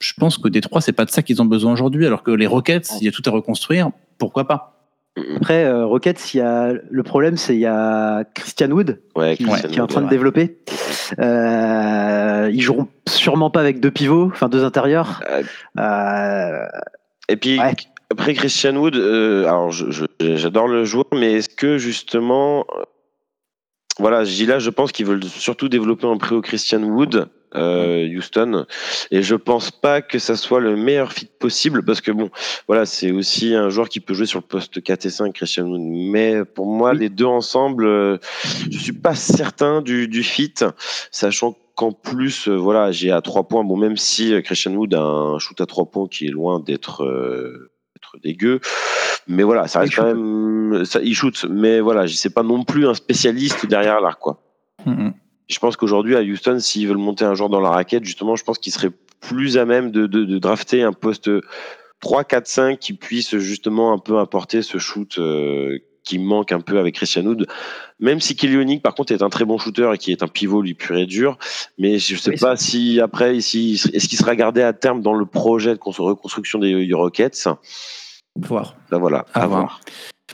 Je pense que Détroit, c'est pas de ça qu'ils ont besoin aujourd'hui, alors que les Rockets, il y a tout à reconstruire, pourquoi pas? Après, euh, Rockets, il y a, le problème, c'est il y a Christian Wood ouais, qui, Christian qui est en Wood, train de ouais. développer. Euh, ils joueront sûrement pas avec deux pivots, enfin deux intérieurs. Euh, Euh, Et puis Ouais. après Christian Wood, euh, alors j'adore le joueur, mais est-ce que justement, voilà, je dis là, je pense qu'ils veulent surtout développer un pré au Christian Wood. Euh, Houston. Et je pense pas que ça soit le meilleur fit possible parce que bon voilà c'est aussi un joueur qui peut jouer sur le poste 4 et 5 Christian Wood. Mais pour moi Oui. les deux ensemble euh, je suis pas certain du, du fit sachant qu'en plus euh, voilà j'ai à trois points. Bon même si Christian Wood a un shoot à trois points qui est loin d'être dégueu mais voilà ça reste quand même ça il shoot. Mais voilà je sais pas non plus un spécialiste derrière l'arc quoi. Mhm. Je pense qu'aujourd'hui à Houston, s'ils veulent monter un joueur dans la raquette, justement, je pense qu'ils seraient plus à même de, de, de drafter un poste 3, 4, 5 qui puisse justement un peu apporter ce shoot euh, qui manque un peu avec Christian Wood. Même si Kelly par contre, est un très bon shooter et qui est un pivot, lui, pur et dur. Mais je sais Oui, pas si après, ici, est-ce qu'il sera gardé à terme dans le projet de cons- reconstruction des, des Rockets? Voir. Là, voilà, À à voir. voir.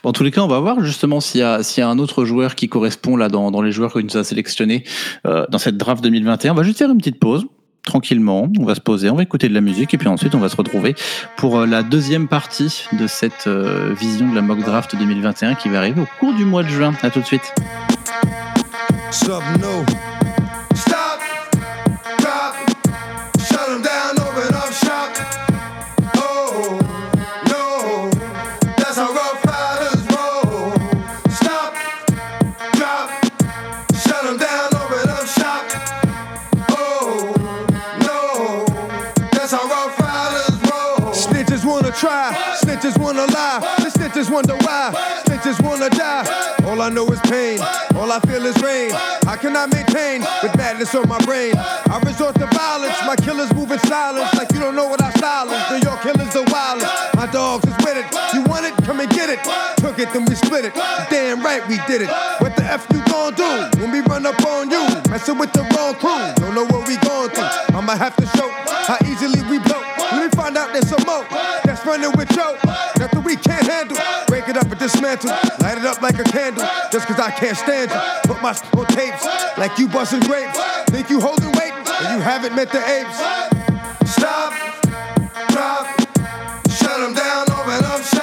En tous les cas, on va voir justement s'il y a, un autre joueur qui correspond là dans, les joueurs qu'il nous a sélectionnés euh, dans cette draft 2021. On va juste faire une petite pause. Tranquillement, on va se poser, on va écouter de la musique et puis ensuite on va se retrouver pour euh, la deuxième partie de cette euh, vision de la mock draft 2021 qui va arriver au cours du mois de juin. À tout de suite. Snitches wanna lie, the snitches wonder why, snitches wanna die. All I know is pain, all I feel is rain. I cannot maintain with madness on my brain? I resort to violence, my killers move in silence like you don't know what I silence. New York killers are wild. My dogs is with it. You want it? Come and get it. Took it, then we split it. Damn right we did it. What the F you gon' do when we run up on you? Messing with the wrong crew. Don't know what we going through. I'ma have to show how easily we blow. Let me find out there's some more running with Joe. Nothing we can't handle. Break it up and dismantle. Light it up like a candle. Just cause I can't stand you. Put my on tapes like you busting grapes. Think you holding weight and you haven't met the apes. Stop, drop, shut 'em down, open up.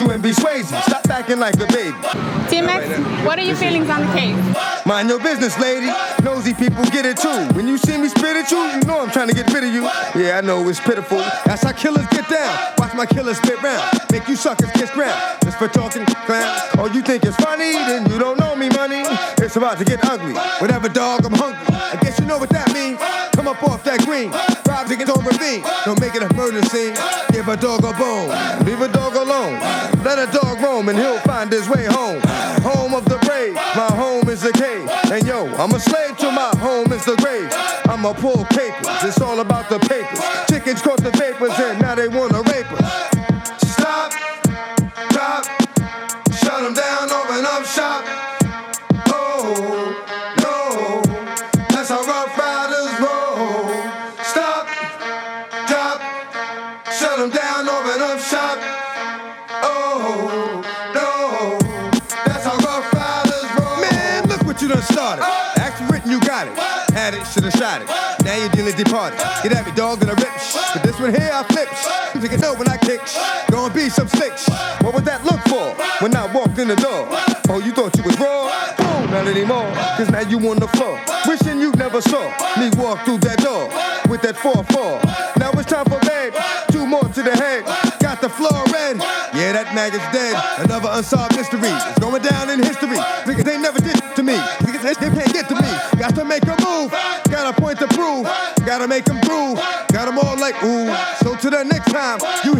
you and be ways. Stop acting like a baby. What are your feelings on the case? Mind your business, lady. Nosy people get it too. When you see me spit at you, you know I'm trying to get rid of you. Yeah, I know it's pitiful. That's how killers get down. Watch my killers spit round. Make you suckers kiss ground. Just for talking clown. Oh, you think it's funny? Then you don't know me, money. It's about to get ugly. Whatever, dog, I'm hungry. I guess you know what that means. Come up off that green. Rob tickets on ravine. Don't make it a murder scene. Give a dog a bone. Leave a dog alone. Let a dog roam and he'll find his way home. Home of the brave. My home is a cave. And yo, I'm a slave to my home is the grave. I'm a pull papers. It's all about the papers. Chickens caught the vapors and now they wanna rape us. Now you're dealing departed. Get at me, dog, and I rip. But this one here, I flip. You it know when I kick. Gonna be some slicks. What would that look for when I walked in the door? Oh, you thought you was raw? Oh, not anymore. Cause now you on the floor. Wishing you never saw me walk through that door with that 4-4. Now it's time for bed. Two more to the head. Got the floor red. Yeah, that maggot's dead. Another unsolved mystery. Make them groove. Got them all like ooh. So to the next time you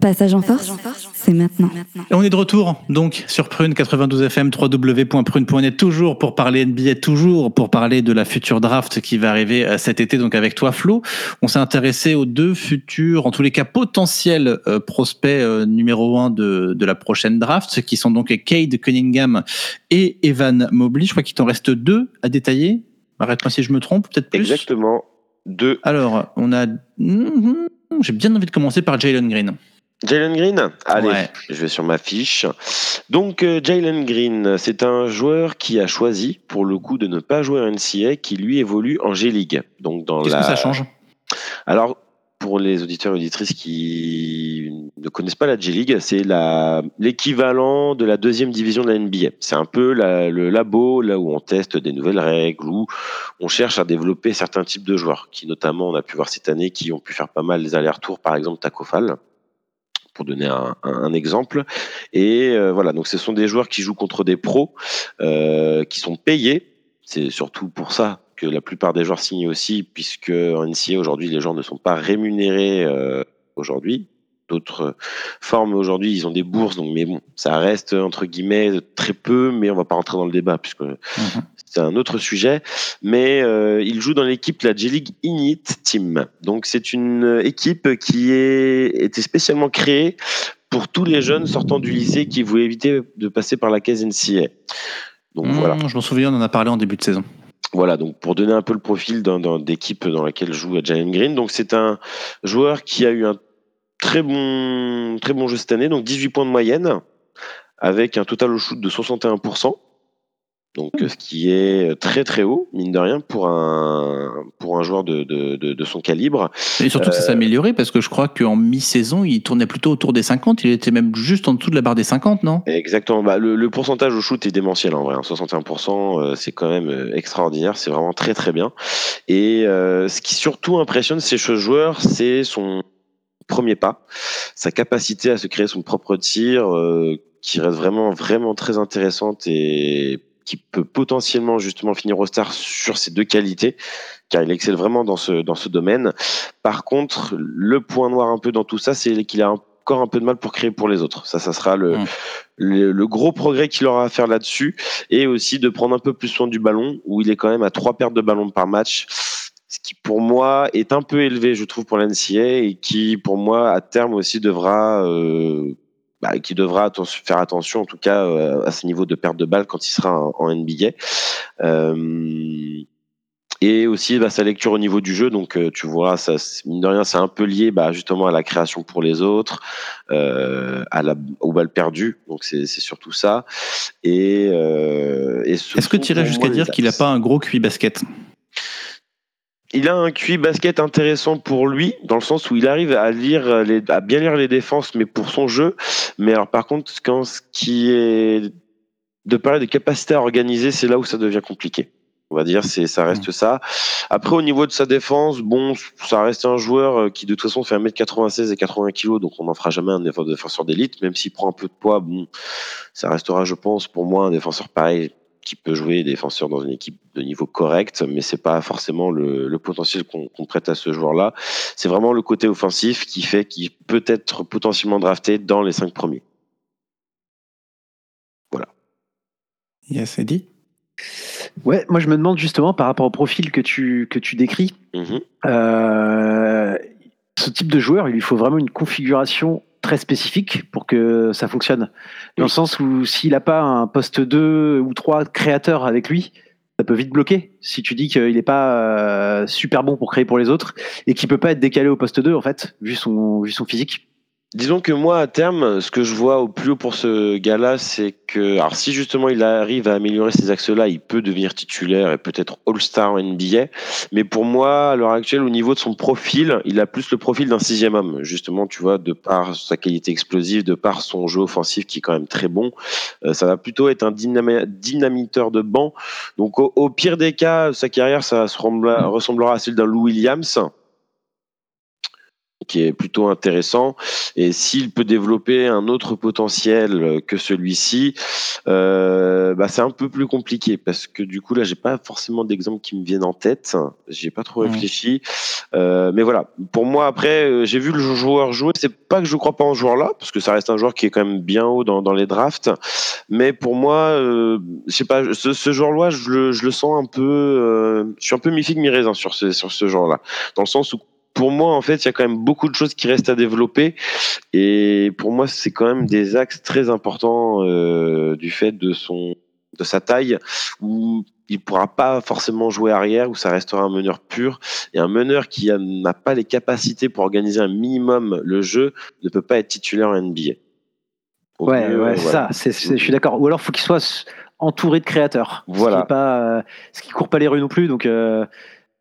Passage en force, c'est maintenant. Et on est de retour donc sur Prune 92 FM, www.prune.net, toujours pour parler NBA, toujours pour parler de la future draft qui va arriver euh, cet été, donc avec toi Flo. On s'est intéressé aux deux futurs, en tous les cas potentiels euh, prospects euh, numéro un de, de la prochaine draft, qui sont donc Cade Cunningham et Evan Mobley. Je crois qu'il t'en reste deux à détailler. Arrête-moi si je me trompe, peut-être plus. Exactement. Deux. Alors, on a. Mhm, J'ai bien envie de commencer par Jalen Green. Jalen Green Allez, Ouais. je vais sur ma fiche. Donc, euh, Jalen Green, c'est un joueur qui a choisi, pour le coup, de ne pas jouer en NCA, qui lui évolue en G-League. Donc, dans Qu'est-ce la... que ça change? Alors, pour les auditeurs et auditrices qui ne connaissent pas la G-League, c'est l'équivalent de la deuxième division de la NBA. C'est un peu le labo là où on teste des nouvelles règles, où on cherche à développer certains types de joueurs, qui notamment, on a pu voir cette année, qui ont pu faire pas mal les allers-retours, par exemple Taco Fall pour donner un exemple. Et euh, voilà, donc ce sont des joueurs qui jouent contre des pros, euh, qui sont payés. C'est surtout pour ça que la plupart des joueurs signent aussi, puisque en NCA aujourd'hui, les joueurs ne sont pas rémunérés euh, aujourd'hui. D'autres formes aujourd'hui, ils ont des bourses, donc mais bon, ça reste entre guillemets très peu, mais on va pas rentrer dans le débat puisque c'est un autre sujet. Mais euh, il joue dans l'équipe la J-League Init Team. Donc c'est une équipe qui est, était spécialement créée pour tous les jeunes sortant du lycée qui voulaient éviter de passer par la case NCA. Donc Mmh, voilà. Je m'en souviens, on en a parlé en début de saison. Voilà, donc pour donner un peu le profil d'équipe dans laquelle joue Jalen Green. Donc c'est un joueur qui a eu un très bon, très bon jeu cette année, donc 18 points de moyenne, avec un total au shoot de 61%. Donc ce qui est très très haut, mine de rien, pour un, pour un joueur de, de, de, de son calibre. Et surtout que ça s'est amélioré parce que je crois qu'en mi-saison, il tournait plutôt autour des 50. Il était même juste en dessous de la barre des 50, non? Exactement. Bah, le, le pourcentage au shoot est démentiel en vrai. hein. 61%, euh, c'est quand même euh, extraordinaire. C'est vraiment très très bien. Et euh, ce qui surtout impressionne ces ce joueur, c'est son premier pas, sa capacité à se créer son propre tir, euh, qui reste vraiment vraiment très intéressante et qui peut potentiellement justement finir au star sur ces deux qualités, car il excelle vraiment dans ce dans ce domaine. Par contre, le point noir un peu dans tout ça, c'est qu'il a encore un peu de mal pour créer pour les autres. Ça, ça sera le, Mm. le, le gros progrès qu'il aura à faire là-dessus, et aussi de prendre un peu plus soin du ballon, où il est quand même à trois pertes de ballon par match, ce qui pour moi est un peu élevé, je trouve, pour l'NCA, et qui pour moi à terme aussi devra euh, bah, qui devra faire attention en tout cas euh, à ce niveau de perte de balle quand il sera en, en NBA. Euh, et aussi bah, sa lecture au niveau du jeu. Donc, euh, tu vois, ça, mine de rien, c'est un peu lié bah, justement à la création pour les autres, euh, à la, aux balles perdues. Donc, c'est surtout ça. Et, euh, et ce Est-ce que tu irais jusqu'à dire qu'il a axes. pas un gros QI basket? Il a un QI basket intéressant pour lui, dans le sens où il arrive à lire les, à bien lire les défenses, mais pour son jeu. Mais alors, par contre, quand ce qui est de parler de capacité à organiser, c'est là où ça devient compliqué. On va dire, c'est, ça reste ça. Après, au niveau de sa défense, bon, ça reste un joueur euh, qui, de toute façon, fait 1m96 et 80 kg, donc on n'en fera jamais un défenseur d'élite, même s'il prend un peu de poids, bon, ça restera, je pense, pour moi, un défenseur pareil, qui peut jouer défenseur dans une équipe de niveau correct, mais c'est pas forcément le, le potentiel qu'on, prête à ce joueur-là. C'est vraiment le côté offensif qui fait qu'il peut être potentiellement drafté dans les cinq premiers. Yes, Eddie Ouais, moi je me demande justement par rapport au profil que tu, que tu décris, Mhm. euh, ce type de joueur, il lui faut vraiment une configuration très spécifique pour que ça fonctionne. Dans le sens où s'il n'a pas un poste 2 ou 3 créateur avec lui, ça peut vite bloquer. Si tu dis qu'il n'est pas euh, super bon pour créer pour les autres et qu'il peut pas être décalé au poste 2 en fait, vu son, vu son physique. Disons que moi, à terme, ce que je vois au plus haut pour ce gars-là, c'est que, alors si justement il arrive à améliorer ces axes-là, il peut devenir titulaire et peut-être All-Star en NBA. Mais pour moi, à l'heure actuelle, au niveau de son profil, il a plus le profil d'un sixième homme. Justement, tu vois, de par sa qualité explosive, de par son jeu offensif qui est quand même très bon, euh, ça va plutôt être un dynami- dynamiteur de banc. Donc au, au pire des cas, sa carrière, ça ressemblera à celle d'un Lou Williams qui est plutôt intéressant. Et s'il peut développer un autre potentiel que celui-ci, euh, bah, c'est un peu plus compliqué parce que du coup là, j'ai pas forcément d'exemples qui me viennent en tête. J'y ai pas trop réfléchi. Euh, mais voilà, pour moi après, euh, j'ai vu le joueur jouer. C'est pas que je crois pas en ce joueur-là parce que ça reste un joueur qui est quand même bien haut dans, dans les drafts. Mais pour moi, euh, je sais pas, ce, ce joueur-là, je le, je le sens un peu. euh, je suis un peu mi figue mi raisin sur ce sur ce genre-là, dans le sens où pour moi, en fait, il y a quand même beaucoup de choses qui restent à développer. Et pour moi, c'est quand même des axes très importants euh, du fait de son de sa taille, où il pourra pas forcément jouer arrière, où ça restera un meneur pur. Et un meneur qui n'a pas les capacités pour organiser un minimum le jeu ne peut pas être titulaire en NBA. Au Ouais, mieux, ouais, ça, je suis d'accord. Ou alors, faut qu'il soit entouré de créateurs. Voilà. Ce qui, pas, euh, court pas les rues non plus, donc euh,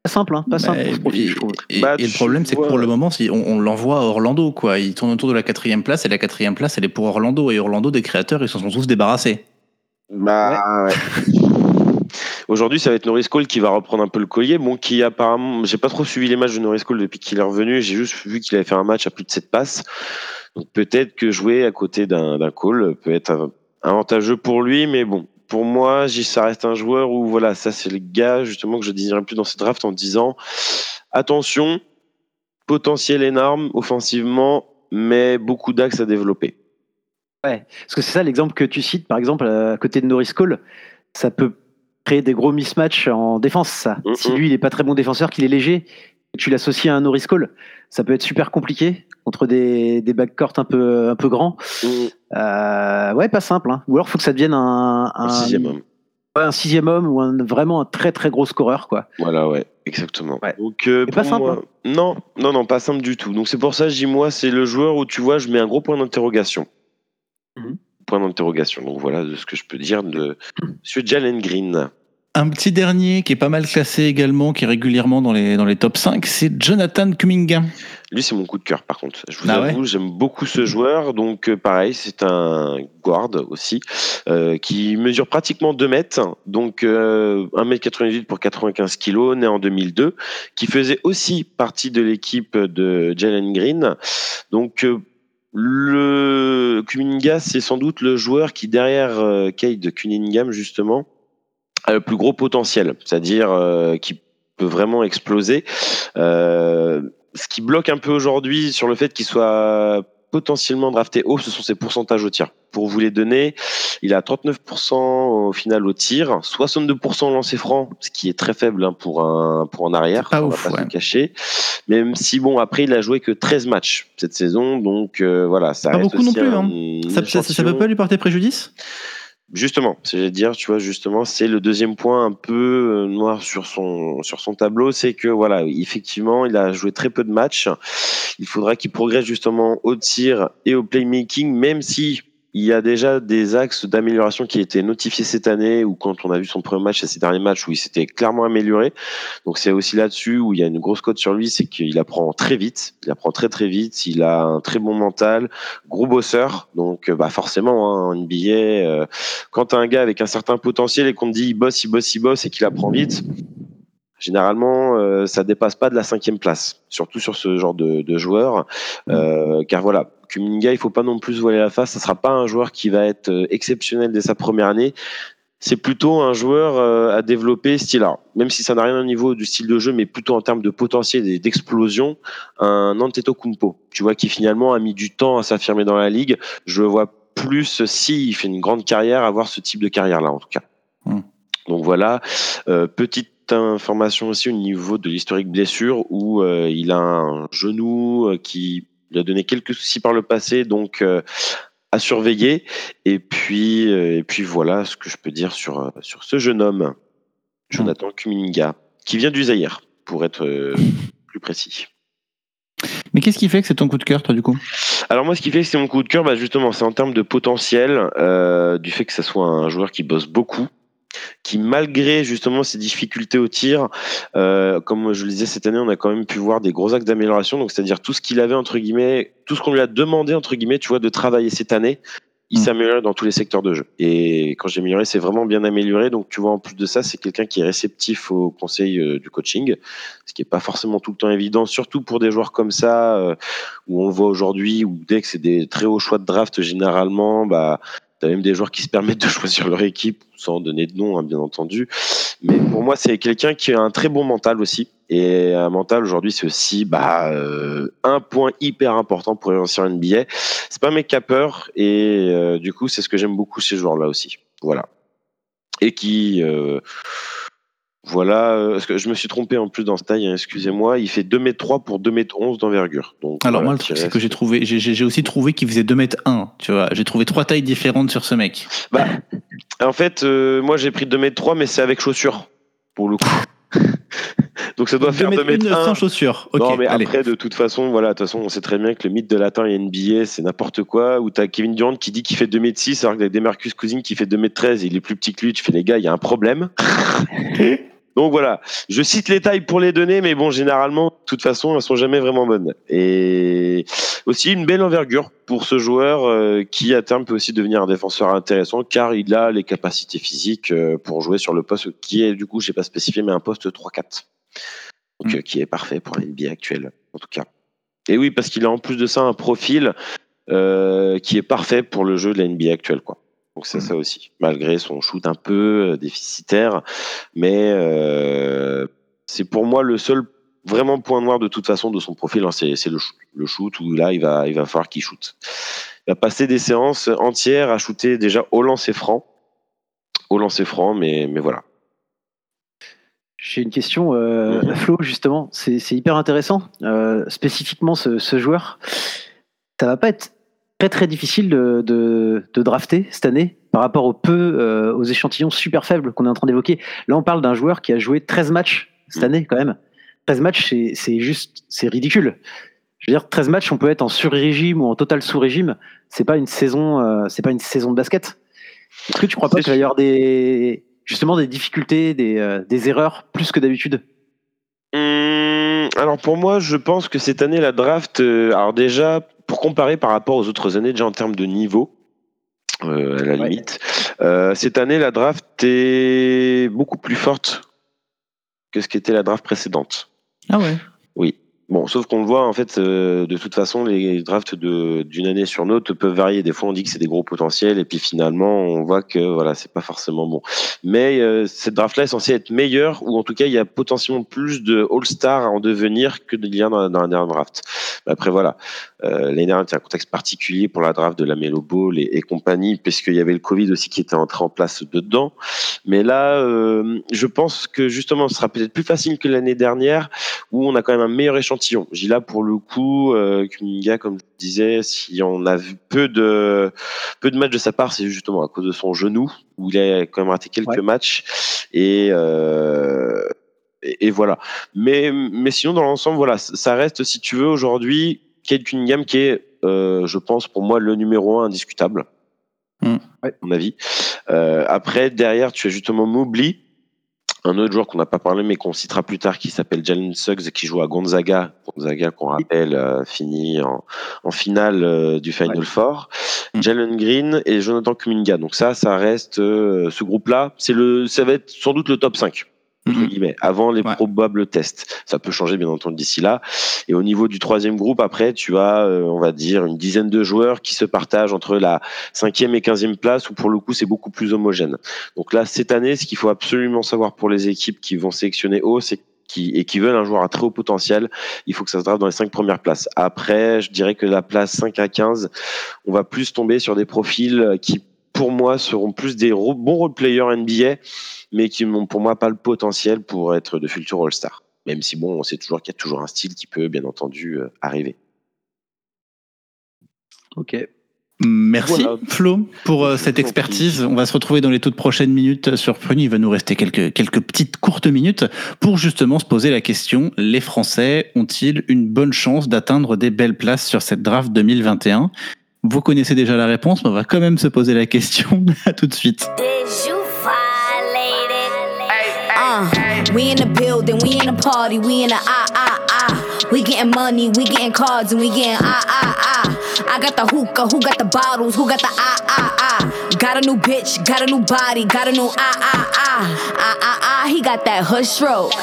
simple, hein, pas simple Bah, pour ce profil, et, je trouve. et- Bah, et le tu problème, c'est que pour le moment, si on, on l'envoie à Orlando, quoi. Il tourne autour de la quatrième place, et la quatrième place, elle est pour Orlando. Et Orlando, des créateurs, ils s'en sont tous débarrassés. Bah, ouais. Aujourd'hui, ça va être Norris Cole qui va reprendre un peu le collier. Bon, qui apparemment, j'ai pas trop suivi les matchs de Norris Cole depuis qu'il est revenu. J'ai juste vu qu'il avait fait un match à plus de 7 passes. Donc peut-être que jouer à côté d'un Cole peut être av- avantageux pour lui, mais bon. Pour moi, ça reste un joueur où voilà, ça c'est le gars justement que je désignerais plus dans ce draft en disant attention, potentiel énorme offensivement, mais beaucoup d'axes à développer. Ouais, parce que c'est ça l'exemple que tu cites, par exemple, à côté de Norris Cole, ça peut créer des gros mismatchs en défense, ça. Mhm. Si lui, il est pas très bon défenseur, qu'il est léger, tu l'associes à un Norris Cole, ça peut être super compliqué contre des, des backcourts un peu, un peu grands. Euh, ouais, pas simple. Hein. Ou alors, faut que ça devienne un, Un sixième homme. ouais, un sixième homme ou un, vraiment un très très gros scoreur, quoi. Voilà, ouais, exactement. Ouais. Donc, euh, pas simple, moi- Non, non, non, pas simple du tout. Donc, c'est pour ça, je dis, moi, c'est le joueur où tu vois, je mets un gros point d'interrogation. Mhm. Point d'interrogation. Donc, voilà de ce que je peux dire de Monsieur Jalen Green. Un petit dernier qui est pas mal classé également, qui est régulièrement dans les, dans les top 5, c'est Jonathan Kuminga. Lui, c'est mon coup de cœur, par contre. Je vous Ah avoue, j'aime beaucoup ce joueur. Donc, euh, pareil, c'est un guard aussi, euh, qui mesure pratiquement 2 mètres. Donc, euh, 1m98 pour 95 kilos, né en 2002, qui faisait aussi partie de l'équipe de Jalen Green. Donc, euh, le Kuminga, c'est sans doute le joueur qui, derrière Cade Cunningham, justement, le plus gros potentiel, c'est-à-dire euh, qui peut vraiment exploser. Euh, ce qui bloque un peu aujourd'hui sur le fait qu'il soit potentiellement drafté haut, ce sont ses pourcentages au tir. Pour vous les donner, il a 39% au final au tir, 62% au lancer franc, ce qui est très faible hein, pour un pour un arrière, pas on ouf, va pas ouais. se cacher. Même si bon après il a joué que 13 matchs cette saison, donc euh, voilà, ça Pas reste beaucoup non plus, hein. Ça, ça, ça peut pas lui porter préjudice? Justement, c'est à dire, tu vois, justement, c'est le deuxième point un peu euh, noir sur son sur son tableau, c'est que voilà, effectivement, il a joué très peu de matchs. Il faudra qu'il progresse justement au tir et au playmaking, même si il y a déjà des axes d'amélioration qui étaient notifiés cette année ou quand on a vu son premier match et ses derniers matchs où il s'était clairement amélioré. Donc c'est aussi là-dessus où il y a une grosse cote sur lui, c'est qu'il apprend très vite, il apprend très très vite, il a un très bon mental, gros bosseur. Donc euh, bah forcément hein, en NBA, euh, quand t'as un gars avec un certain potentiel et qu'on te dit il bosse, il bosse, il bosse et qu'il apprend vite, généralement euh, ça dépasse pas de la cinquième place, surtout sur ce genre de, de joueur, euh, car voilà. Kuminga, il faut pas non plus se voiler la face. Ça sera pas un joueur qui va être euh, exceptionnel dès sa première année. C'est plutôt un joueur euh, à développer style art. Même si ça n'a rien au niveau du style de jeu, mais plutôt en termes de potentiel et d'explosion, un Antetokounmpo. Tu vois, qui finalement a mis du temps à s'affirmer dans la ligue. Je le vois plus si il fait une grande carrière, avoir ce type de carrière-là, en tout cas. Hmm. Donc voilà. Euh, petite information aussi au niveau de l'historique blessure où euh, il a un genou qui lui a donné quelques soucis par le passé, donc euh, à surveiller. Et puis, euh, et puis voilà ce que je peux dire sur, euh, sur ce jeune homme, Jonathan Kuminga, qui vient du Zaïre, pour être euh, plus précis. Mais qu'est-ce qui fait que c'est ton coup de cœur, toi, du coup? Alors moi, ce qui fait que c'est mon coup de cœur, bah justement, c'est en termes de potentiel, euh, du fait que ça soit un joueur qui bosse beaucoup, qui malgré justement ses difficultés au tir, euh, comme je le disais cette année, on a quand même pu voir des gros axes d'amélioration. Donc c'est-à-dire tout ce qu'il avait entre guillemets, tout ce qu'on lui a demandé entre guillemets, tu vois, de travailler cette année. Il Mm. s'est amélioré dans tous les secteurs de jeu. Et quand j'ai amélioré, c'est vraiment bien amélioré. Donc, tu vois, en plus de ça, c'est quelqu'un qui est réceptif aux conseils euh, du coaching, ce qui est pas forcément tout le temps évident, surtout pour des joueurs comme ça, euh, où on le voit aujourd'hui, où dès que c'est des très hauts choix de draft, généralement, bah, t'as même des joueurs qui se permettent de choisir leur équipe, sans donner de nom, hein, bien entendu. Mais pour moi, c'est quelqu'un qui a un très bon mental aussi. Et un mental aujourd'hui, c'est aussi bah, euh, un point hyper important pour réussir en NBA. C'est pas un mec peur, et euh, du coup, c'est ce que j'aime beaucoup ces joueurs-là aussi. Voilà. Et qui. Voilà, euh, parce que je me suis trompé en plus dans ce taille, hein, excusez-moi. Il fait 2m3 pour 2m11 d'envergure. Donc, Alors voilà, moi, le truc, c'est que j'ai trouvé, j'ai- aussi trouvé qu'il faisait 2 mètres 1, tu vois. J'ai trouvé trois tailles différentes sur ce mec. Bah, en fait, euh, moi j'ai pris 2m3, mais c'est avec chaussures, pour le coup. Donc ça doit 2 faire mètres 2m1. 1 sans chaussures. Ok, non, mais allez. après, de toute façon, voilà, de toute façon, on sait très bien que le mythe de latin et NBA, c'est n'importe quoi. Où t'as Kevin Durant qui dit qu'il fait 2m6, alors que t'as Demarcus Cousins qui fait 2m13 et il est plus petit que lui. Tu fais, les gars, il y a un problème. Donc voilà, je cite les tailles pour les donner, mais bon, généralement, de toute façon, elles sont jamais vraiment bonnes. Et aussi une belle envergure pour ce joueur euh, qui à terme peut aussi devenir un défenseur intéressant, car il a les capacités physiques euh, pour jouer sur le poste qui est, du coup, j'ai pas spécifié, mais un poste 3-4. Donc, Mm. euh, qui est parfait pour la NBA actuelle, en tout cas. Et oui, parce qu'il a en plus de ça un profil qui est parfait pour le jeu de la NBA actuelle, quoi. Donc c'est ça aussi, malgré son shoot un peu euh, déficitaire, mais euh, c'est pour moi le seul vraiment point noir de toute façon de son profil, hein, c'est le shoot. Le shoot où là il va il va falloir qu'il shoot. Il va passer des séances entières à shooter déjà au lancer franc, au lancer franc, mais mais voilà. J'ai une question, euh, Mhm. Flo, justement. C'est c'est hyper intéressant. Euh, spécifiquement, ce, ce joueur, ça va pas être très très difficile de, de, de drafter cette année par rapport aux peu, euh, aux échantillons super faibles qu'on est en train d'évoquer. Là, on parle d'un joueur qui a joué 13 matchs cette Mhm. année, quand même. 13 matchs, c'est- c'est juste, c'est ridicule. Je veux dire, 13 matchs, on peut être en sur-régime ou en total sous-régime. C'est pas une saison, euh, c'est pas une saison de basket. Est-ce que tu crois pas qu'il va y avoir des, justement des difficultés, des, euh, des erreurs plus que d'habitude? Hum, alors pour moi, je pense que cette année la draft, euh, alors déjà pour comparer par rapport aux autres années, déjà en termes de niveau, euh, à la Ouais. limite, euh, cette année la draft est beaucoup plus forte que ce qu'était la draft précédente. Ah ouais. Oui. Bon, sauf qu'on le voit, en fait, euh, de toute façon, les drafts de- d'une année sur l'autre peuvent varier. Des fois, on dit que c'est des gros potentiels, et puis finalement, on voit que voilà, c'est pas forcément bon. Mais euh, cette draft-là est censée être meilleure, ou en tout cas, il y a potentiellement plus de All-Star à en devenir que y a dans, dans la dernière draft. Mais après, voilà. Euh, L'année dernière, c'était un contexte particulier pour la draft de la Melo Ball et, et compagnie, puisqu'il y avait le Covid aussi qui était entré en place dedans. Mais là, euh, je pense que justement, ce sera peut-être plus facile que l'année dernière, où on a quand même un meilleur échantillon. J'ai là pour le coup, euh, Kuminga, comme je disais, si on a vu peu de peu de matchs de sa part, c'est justement à cause de son genou, où il a quand même raté quelques Ouais. matchs. Et, euh, et, et voilà. Mais, mais sinon, dans l'ensemble, voilà, ça reste, si tu veux, aujourd'hui, Kate Cunningham qui est, euh, je pense, pour moi, le numéro un indiscutable. Mm. Ouais. À mon avis. Euh, après, derrière, tu as justement Mobley, un autre joueur qu'on n'a pas parlé, mais qu'on citera plus tard, qui s'appelle Jalen Suggs, qui joue à Gonzaga. Gonzaga, qu'on rappelle, euh, fini en, en finale euh, du Final Ouais. Four. Mm. Jalen Green et Jonathan Kuminga. Donc ça, ça reste euh, ce groupe-là. C'est le, ça va être sans doute le top 5 entre Mhm. guillemets, avant les Ouais. probables tests. Ça peut changer bien entendu d'ici là. Et au niveau du troisième groupe, après, tu as, euh, on va dire, une dizaine de joueurs qui se partagent entre la cinquième et quinzième place, où pour le coup, c'est beaucoup plus homogène. Donc là, cette année, ce qu'il faut absolument savoir pour les équipes qui vont sélectionner haut, c'est qui, et qui veulent un joueur à très haut potentiel, il faut que ça se drape dans les cinq premières places. Après, je dirais que la place 5 à 15, on va plus tomber sur des profils qui, pour moi, seront plus des bons role players NBA, mais qui n'ont pour moi pas le potentiel pour être de futurs All-Star. Même si bon, on sait toujours qu'il y a toujours un style qui peut bien entendu euh, arriver. Ok. Merci Voilà. Flo pour euh, cette expertise. On va se retrouver dans les toutes prochaines minutes sur Prune. Il va nous rester quelques, quelques petites courtes minutes pour justement se poser la question, les Français ont-ils une bonne chance d'atteindre des belles places sur cette draft 2021 Vous connaissez déjà la réponse, mais on va quand même se poser la question. à tout de suite. Did you violate it? Uh, we in the building, we in the party, we in the ah ah ah. We getting money, we getting cards, and we getting ah ah ah. I got the hookah, who got the bottles, who got the ah ah ah. Got a new bitch, got a new body, got a new ah ah ah. Ah ah ah, he got that hood stroke.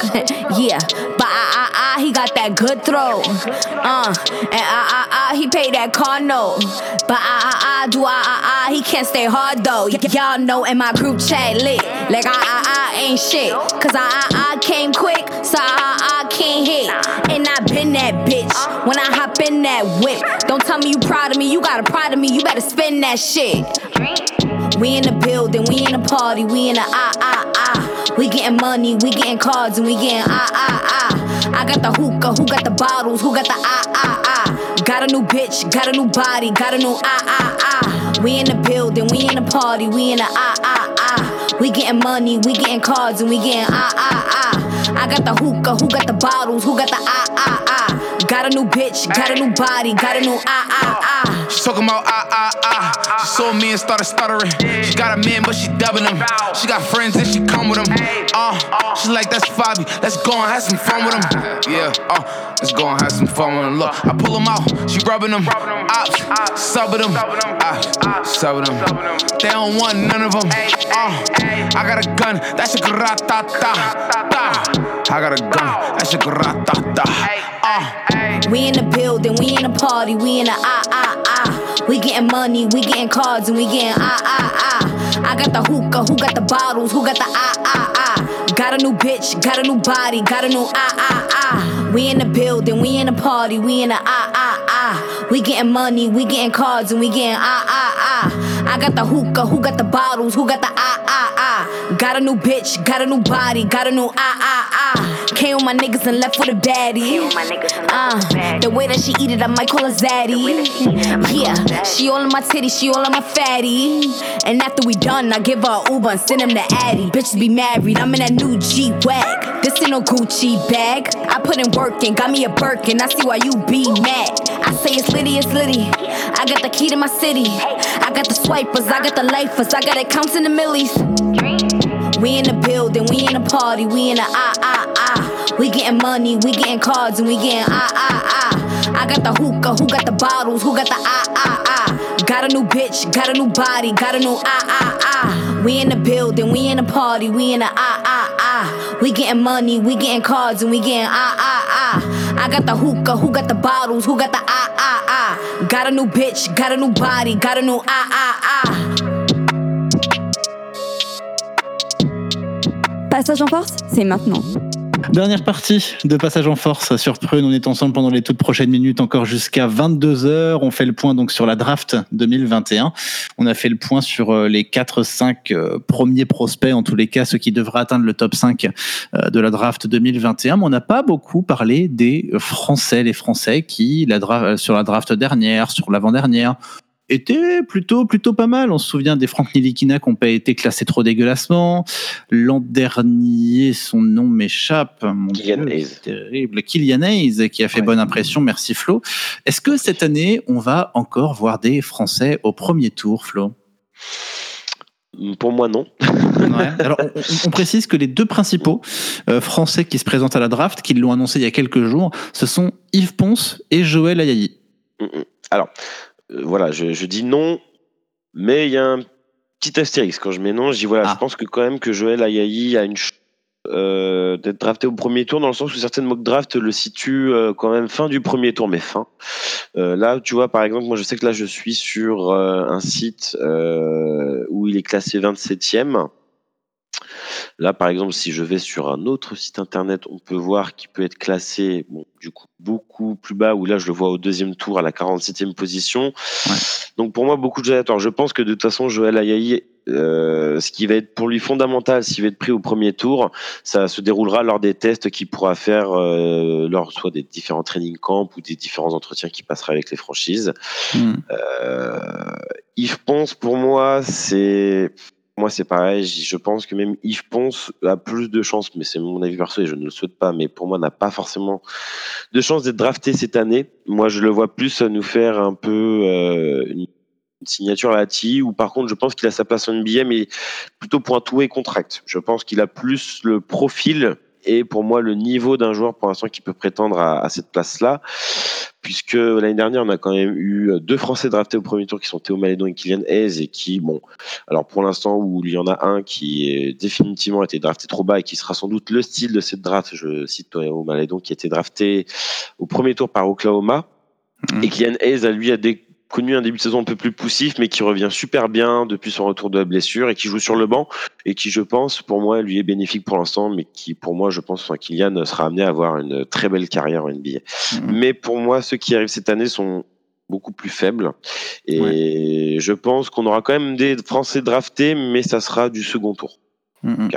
yeah, but ah ah ah, he got that good throw. Uh, and ah ah ah, he paid that car note. But ah ah ah, do ah ah ah, he can't stay hard though. Y- y'all know in my group chat lit. Like ah ah ah ain't shit. Cause ah ah ah came quick, so ah ah ah can't hit. And I been that bitch when I hop in that whip. Don't tell me you proud of me, you got a pride of me, you better spin that shit. We in the building, we in the party, we in the ah ah ah. We getting money, we getting cards, and we getting ah ah ah. I got the hookah, who got the bottles, who got the ah ah ah. Got a new bitch, got a new body, got a new ah ah ah. We in the building, we in the party, we in the ah ah ah. We getting money, we getting cards, and we getting ah ah ah. I got the hookah, who got the bottles, who got the ah ah ah. Got a new bitch, got a new body, got a new ah ah ah. She talking about ah ah ah. She saw me and started stuttering. She got a man, but she dubbing him. She got friends and she come with them. Uh, she like that's Fabi. Let's go and have some fun with him. Yeah, uh, let's go and have some fun with him. Look, I pull him out. She rubbing them. Ops, subbing them. Ah, subbing them. They don't want none of them. Uh, I got a gun. That's a grata I got a gun. That's a grata Uh. We in the building, we in the party, we in the ah ah ah. We getting money, we getting cards, and we getting ah ah ah. I got the hookah, who got the bottles, who got the ah ah ah. Got a new bitch, got a new body, got a new ah ah ah. We in the building, we in the party, we in the ah ah ah. We getting money, we getting cards, and we getting ah ah ah. I got the hookah, who got the bottles, who got the ah ah ah. Got a new bitch, got a new body, got a new ah ah ah. Came with my niggas and left with a baddie. Uh, the way that she eat it, I might call her zaddy. Yeah, she all in my titty, she all in my fatty. And after we done, I give her a Uber and send him to Addy. Bitches be married, I'm in that new G wag. This ain't no Gucci bag. I put in work and got me a Birkin. I see why you be mad. I say it's litty, it's litty. I got the key to my city. I got the swipers, I got the lifers, I got accounts in the millies. We in the building, we in the party, we in the ah ah ah. We getting money, we getting cards, and we getting ah ah ah. I got the hookah, who got the bottles, who got the ah ah ah. Got a new bitch, got a new body, got a new ah ah ah. We in the building, we in the party, we in the ah ah ah. We getting money, we getting cards, and we getting ah ah ah. I got the hookah, who got the bottles, who got the ah ah ah. Got a new bitch, got a new body, got a new ah ah ah. Passage en force, c'est maintenant. Dernière partie de Passage en Force sur Prune. On est ensemble pendant les toutes prochaines minutes, encore jusqu'à 22h. On fait le point donc sur la draft 2021. On a fait le point sur euh, les 4-5 euh, premiers prospects, en tous les cas, ceux qui devraient atteindre le top 5 euh, de la draft 2021. Mais on n'a pas beaucoup parlé des Français, les Français qui, sur la draft dernière, sur l'avant-dernière, était plutôt plutôt pas mal. On se souvient des Franck Nilikina qui n'ont pas été classés trop dégueulassement. L'an dernier, son nom m'échappe. Kylian Hayes. terrible. Kylian Hayes qui a fait Ouais. bonne impression. Merci Flo. Est-ce que cette année, on va encore voir des Français au premier tour, Flo? Pour moi, non. Ouais. Alors, on, on- on précise que les deux principaux euh, Français qui se présentent à la draft, qui l'ont annoncé il y a quelques jours, ce sont Yves Ponce et Joël Ayayi. Mm, mm. Alors, euh, voilà, je, je dis non, mais il y a un petit astérisque. Quand je mets non, je dis voilà, Ah. je pense que quand même que Joël Ayayi a une ch- euh, d'être drafté au premier tour, dans le sens où certaines mock draft le situent euh, quand même fin du premier tour, mais fin. Euh, là, tu vois, par exemple, moi je sais que là je suis sur euh, un site euh, où il est classé 27e. Là, par exemple, si je vais sur un autre site internet, on peut voir qu'il peut être classé, bon, du coup, beaucoup plus bas, où là, je le vois au deuxième tour, à la 47e position. Donc, pour moi, beaucoup de aléatoires. Je pense que de toute façon, Joël Ayayi, euh, ce qui va être pour lui fondamental, s'il va être pris au premier tour, ça se déroulera lors des tests qu'il pourra faire euh, lors soit des différents training camps ou des différents entretiens qu'il passera avec les franchises. Hmm. Euh, Yves Ponce, pour moi, c'est. Moi, c'est pareil. Je pense que même Yves Ponce a plus de chances, mais c'est mon avis perso et je ne le souhaite pas, mais pour moi, n'a pas forcément de chance d'être drafté cette année. Moi, je le vois plus nous faire un peu euh, une signature à la TI, ou par contre, je pense qu'il a sa place en NBA, mais plutôt pour un two-way contract. Je pense qu'il a plus le profil et pour moi le niveau d'un joueur pour l'instant qui peut prétendre à, à cette place-là, puisque l'année dernière on a quand même eu deux Français draftés au premier tour qui sont Théo Malédon et Kylian Hayes et qui, bon, alors pour l'instant où il y en a un qui est définitivement été drafté trop bas et qui sera sans doute le style de cette draft, je cite Théo Malédon qui a été drafté au premier tour par Oklahoma Mhm. et Kylian Hayes a lui a des connu un début de saison un peu plus poussif, mais qui revient super bien depuis son retour de la blessure et qui joue sur le banc et qui, je pense, pour moi, lui est bénéfique pour l'instant, mais qui, pour moi, je pense, enfin, Kylian sera amené à avoir une très belle carrière en NBA. Mhm. Mais pour moi, ceux qui arrivent cette année sont beaucoup plus faibles et je pense qu'on aura quand même des Français draftés, mais ça sera du second tour Hmm, hmm.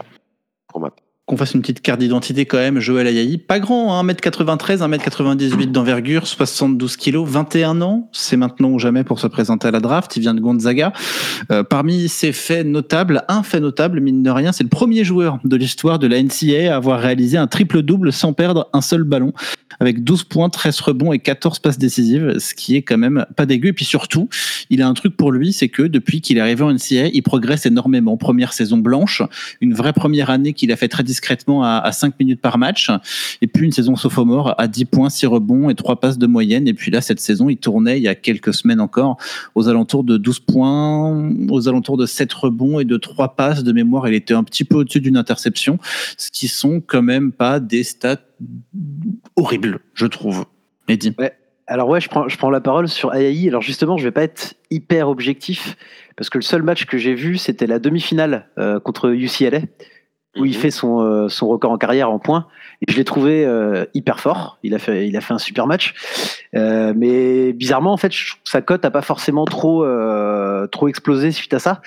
pour ma part. Qu'on fasse une petite carte d'identité quand même, Joël Ayayi. Pas grand, hein, 1m93, 1m98 d'envergure, 72 kilos, 21 ans. C'est maintenant ou jamais pour se présenter à la draft. Il vient de Gonzaga. Euh, parmi ses faits notables, un fait notable, mine de rien, c'est le premier joueur de l'histoire de la NCAA à avoir réalisé un triple-double sans perdre un seul ballon, avec 12 points, 13 rebonds et 14 passes décisives, ce qui est quand même pas dégueu. Et puis surtout, il a un truc pour lui, c'est que depuis qu'il est arrivé en NCAA, il progresse énormément. Première saison blanche, une vraie première année qu'il a fait très discrètement à, à 5 minutes par match, et puis une saison sophomore à 10 points, 6 rebonds et 3 passes de moyenne. Et puis là, cette saison, il tournait il y a quelques semaines encore aux alentours de 12 points, aux alentours de 7 rebonds et de 3 passes de mémoire. Il était un petit peu au-dessus d'une interception, ce qui sont quand même pas des stats horribles, je trouve. Mehdi. Alors ouais, je prends, je prends la parole sur Ayayi. Alors justement, je vais pas être hyper objectif parce que le seul match que j'ai vu, c'était la demi-finale euh, contre UCLA où il Mhm. fait son, euh, son record en carrière en points. Et je l'ai trouvé euh, hyper fort. Il a fait, il a fait un super match. Mais bizarrement, en fait, je sa cote a pas forcément trop, trop explosé suite à ça.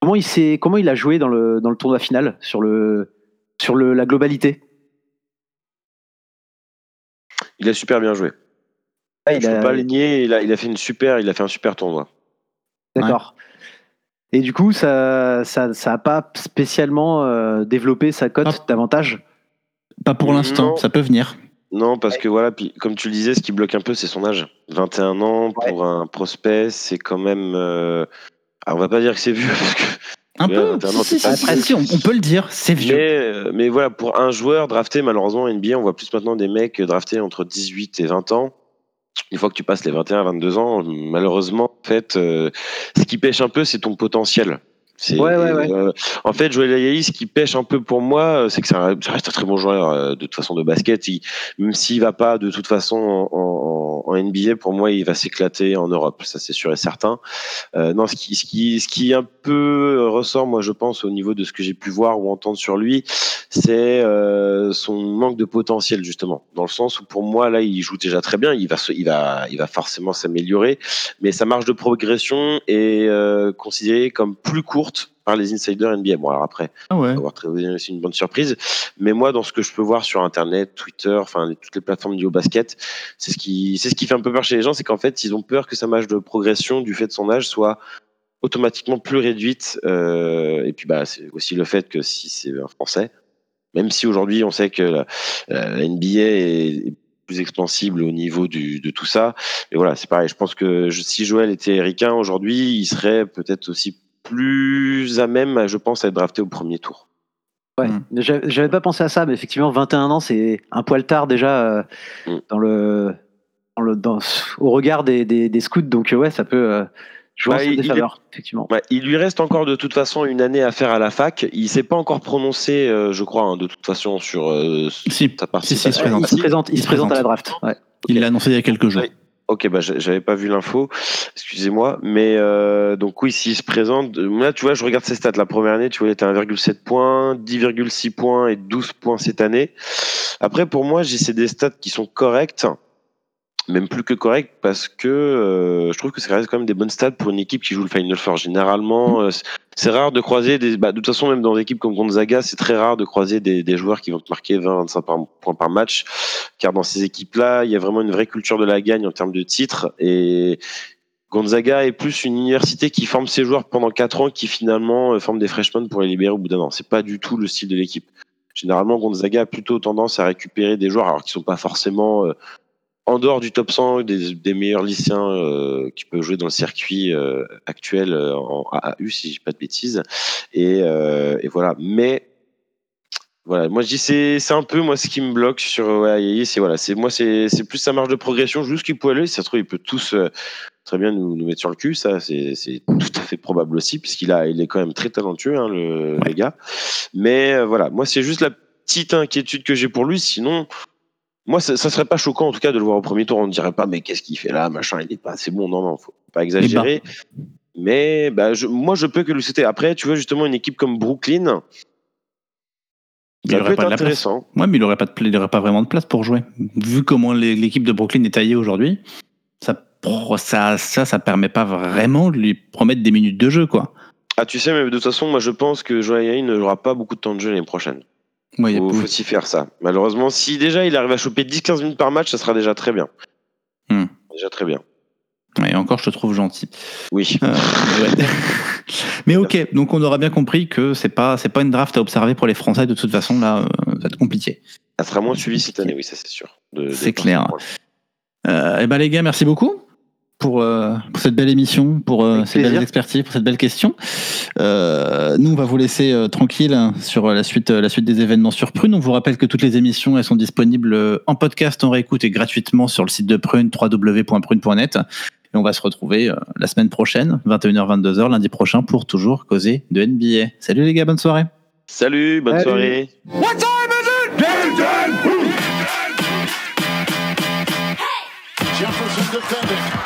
Comment il s'est, comment il a joué dans le, dans le tournoi final sur le, sur le, la globalité? Il a super bien joué. Ah, Je il peux a- pas le nier, il a, il a fait une super, il a fait un super tournoi. D'accord. Et du coup, ça, ça, ça a pas spécialement euh, développé sa cote Ah. davantage? Pas pour l'instant, ça peut venir. Non, parce que voilà, puis comme tu le disais, ce qui bloque un peu, c'est son âge. 21 ans pour un prospect, c'est quand même. euh, alors, on va pas dire que c'est vieux, parce que. Un Ouais, peu. 21 Si, si, si, on, on peut le dire, c'est vieux. Mais, euh, mais voilà, pour un joueur drafté, malheureusement, en NBA, on voit plus maintenant des mecs draftés entre 18 et 20 ans. Une fois que tu passes les 21 22 ans, malheureusement, en fait, euh, ce qui pêche un peu, c'est ton potentiel. C'est, Ouais, ouais, ouais. euh, en fait, Joël Ayayi, ce qui pêche un peu pour moi, euh, c'est que ça, reste un très bon joueur euh, de toute façon de basket. Il- même s'il va pas de toute façon en, en- en NBA, pour moi, il va s'éclater en Europe. Ça, c'est sûr et certain. Euh, non, ce qui, ce qui, ce qui un peu ressort, moi, je pense, au niveau de ce que j'ai pu voir ou entendre sur lui, c'est son manque de potentiel justement, dans le sens où pour moi là il joue déjà très bien, il va se- il va il va forcément s'améliorer, mais sa marge de progression est considérée comme plus courte par les insiders NBA. Bon alors après, Ah ouais. avoir très c'est une bonne surprise, mais moi dans ce que je peux voir sur internet, Twitter, enfin toutes les plateformes du haut basket, c'est ce qui c'est ce qui fait un peu peur chez les gens, c'est qu'en fait ils ont peur que sa marge de progression du fait de son âge soit automatiquement plus réduite. euh, et puis bah, c'est aussi le fait que si c'est un Français, même si aujourd'hui on sait que la, la NBA est, est plus expansible au niveau du, de tout ça, mais voilà, c'est pareil. Je pense que je- si Joël était ricain aujourd'hui, il serait peut-être aussi plus à même, je pense, à être drafté au premier tour. Ouais, Mm. j'avais pas pensé à ça, mais effectivement, 21 ans, c'est un poil tard déjà euh, Mm. dans le, dans le, dans, au regard des, des, des scouts, donc euh, ouais, ça peut euh, jouer Bah, en son il- il défaveur, effectivement. Ouais, il lui reste encore de toute façon une année à faire à la fac. Il s'est pas encore prononcé, euh, je crois, hein, de toute façon sur euh, Si, sa si, si, il se participation. présente. Il se présente, il Il se se présente à la draft. Ouais. Il l'a annoncé il y a quelques jours. Ok, bah j'a- j'avais pas vu l'info, excusez-moi, mais euh, donc oui, s'il se présente, euh, là tu vois, je regarde ses stats. La première année, tu vois, il était à 1,7 points, 10,6 points et 12 points cette année. Après, pour moi, j'ai c'est des stats qui sont correctes, même plus que correctes, parce que euh, je trouve que ça reste quand même des bonnes stats pour une équipe qui joue le Final Four. Généralement, euh, c'est- rare de croiser des. Bah, de toute façon, même dans des équipes comme Gonzaga, c'est très rare de croiser des, des joueurs qui vont te marquer 20-25 par- points par match, car dans ces équipes-là, il y a vraiment une vraie culture de la gagne en termes de titres et Gonzaga est plus une université qui forme ses joueurs pendant 4 ans qui finalement euh, forme des freshmen pour les libérer au bout d'un an. C'est pas du tout le style de l'équipe. Généralement, Gonzaga a plutôt tendance à récupérer des joueurs alors qui sont pas forcément euh, en dehors du top 100 des, des meilleurs lycéens euh, qui peuvent jouer dans le circuit euh, actuel euh, en AAU si je dis pas de bêtises. Et, euh, et voilà. Mais voilà, moi je dis c'est c'est un peu moi ce qui me bloque sur ouais, c'est voilà, c'est moi c'est c'est plus sa marge de progression jusqu'il peut aller, si ça se trouve il peut tous euh, très bien nous, nous mettre sur le cul, ça c'est c'est tout à fait probable aussi puisqu'il a il est quand même très talentueux hein, le, le gars. Mais euh, voilà, moi c'est juste la petite inquiétude que j'ai pour lui, sinon moi ça, ça serait pas choquant en tout cas de le voir au premier tour, on ne dirait pas mais qu'est-ce qu'il fait là, machin, il est pas assez bon, non non, faut pas exagérer. Mais bah, je, moi je peux que le citer. Après, tu vois justement une équipe comme Brooklyn, Il ça peut pas être intéressant. Ouais, mais il aurait pas, pas vraiment de place pour jouer. Vu comment l'équipe de Brooklyn est taillée aujourd'hui, ça, ça, ça, ça permet pas vraiment de lui promettre des minutes de jeu, quoi. Ah, tu sais, mais de toute façon, moi je pense que ne jouera pas beaucoup de temps de jeu l'année prochaine. Ouais, il Faut, faut s'y faire ça. Malheureusement, si déjà il arrive à choper 10-15 minutes par match, ça sera déjà très bien. Hmm. Déjà très bien. Ouais, encore, je te trouve gentil. Oui. Euh, ouais. mais ok, donc on aura bien compris que c'est pas, c'est pas une draft à observer pour les Français. De toute façon, là, euh, ça va être compliqué. Ça sera moins suivi cette année, oui, ça c'est sûr. C'est clair. Euh, et ben les gars, merci beaucoup pour, euh, pour cette belle émission, pour euh, ces belles plaisir. expertises, pour cette belle question. Euh, nous, on va vous laisser euh, tranquille hein, sur la suite, euh, la suite des événements sur Prune. On vous rappelle que toutes les émissions, elles sont disponibles en podcast, en réécoute et gratuitement sur le site de Prune, www.prune.net. Et on va se retrouver euh, la semaine prochaine, 21h-22h, lundi prochain, pour toujours causer de NBA. Salut les gars, bonne soirée. Salut, bonne Salut. soirée. Jefferson defending.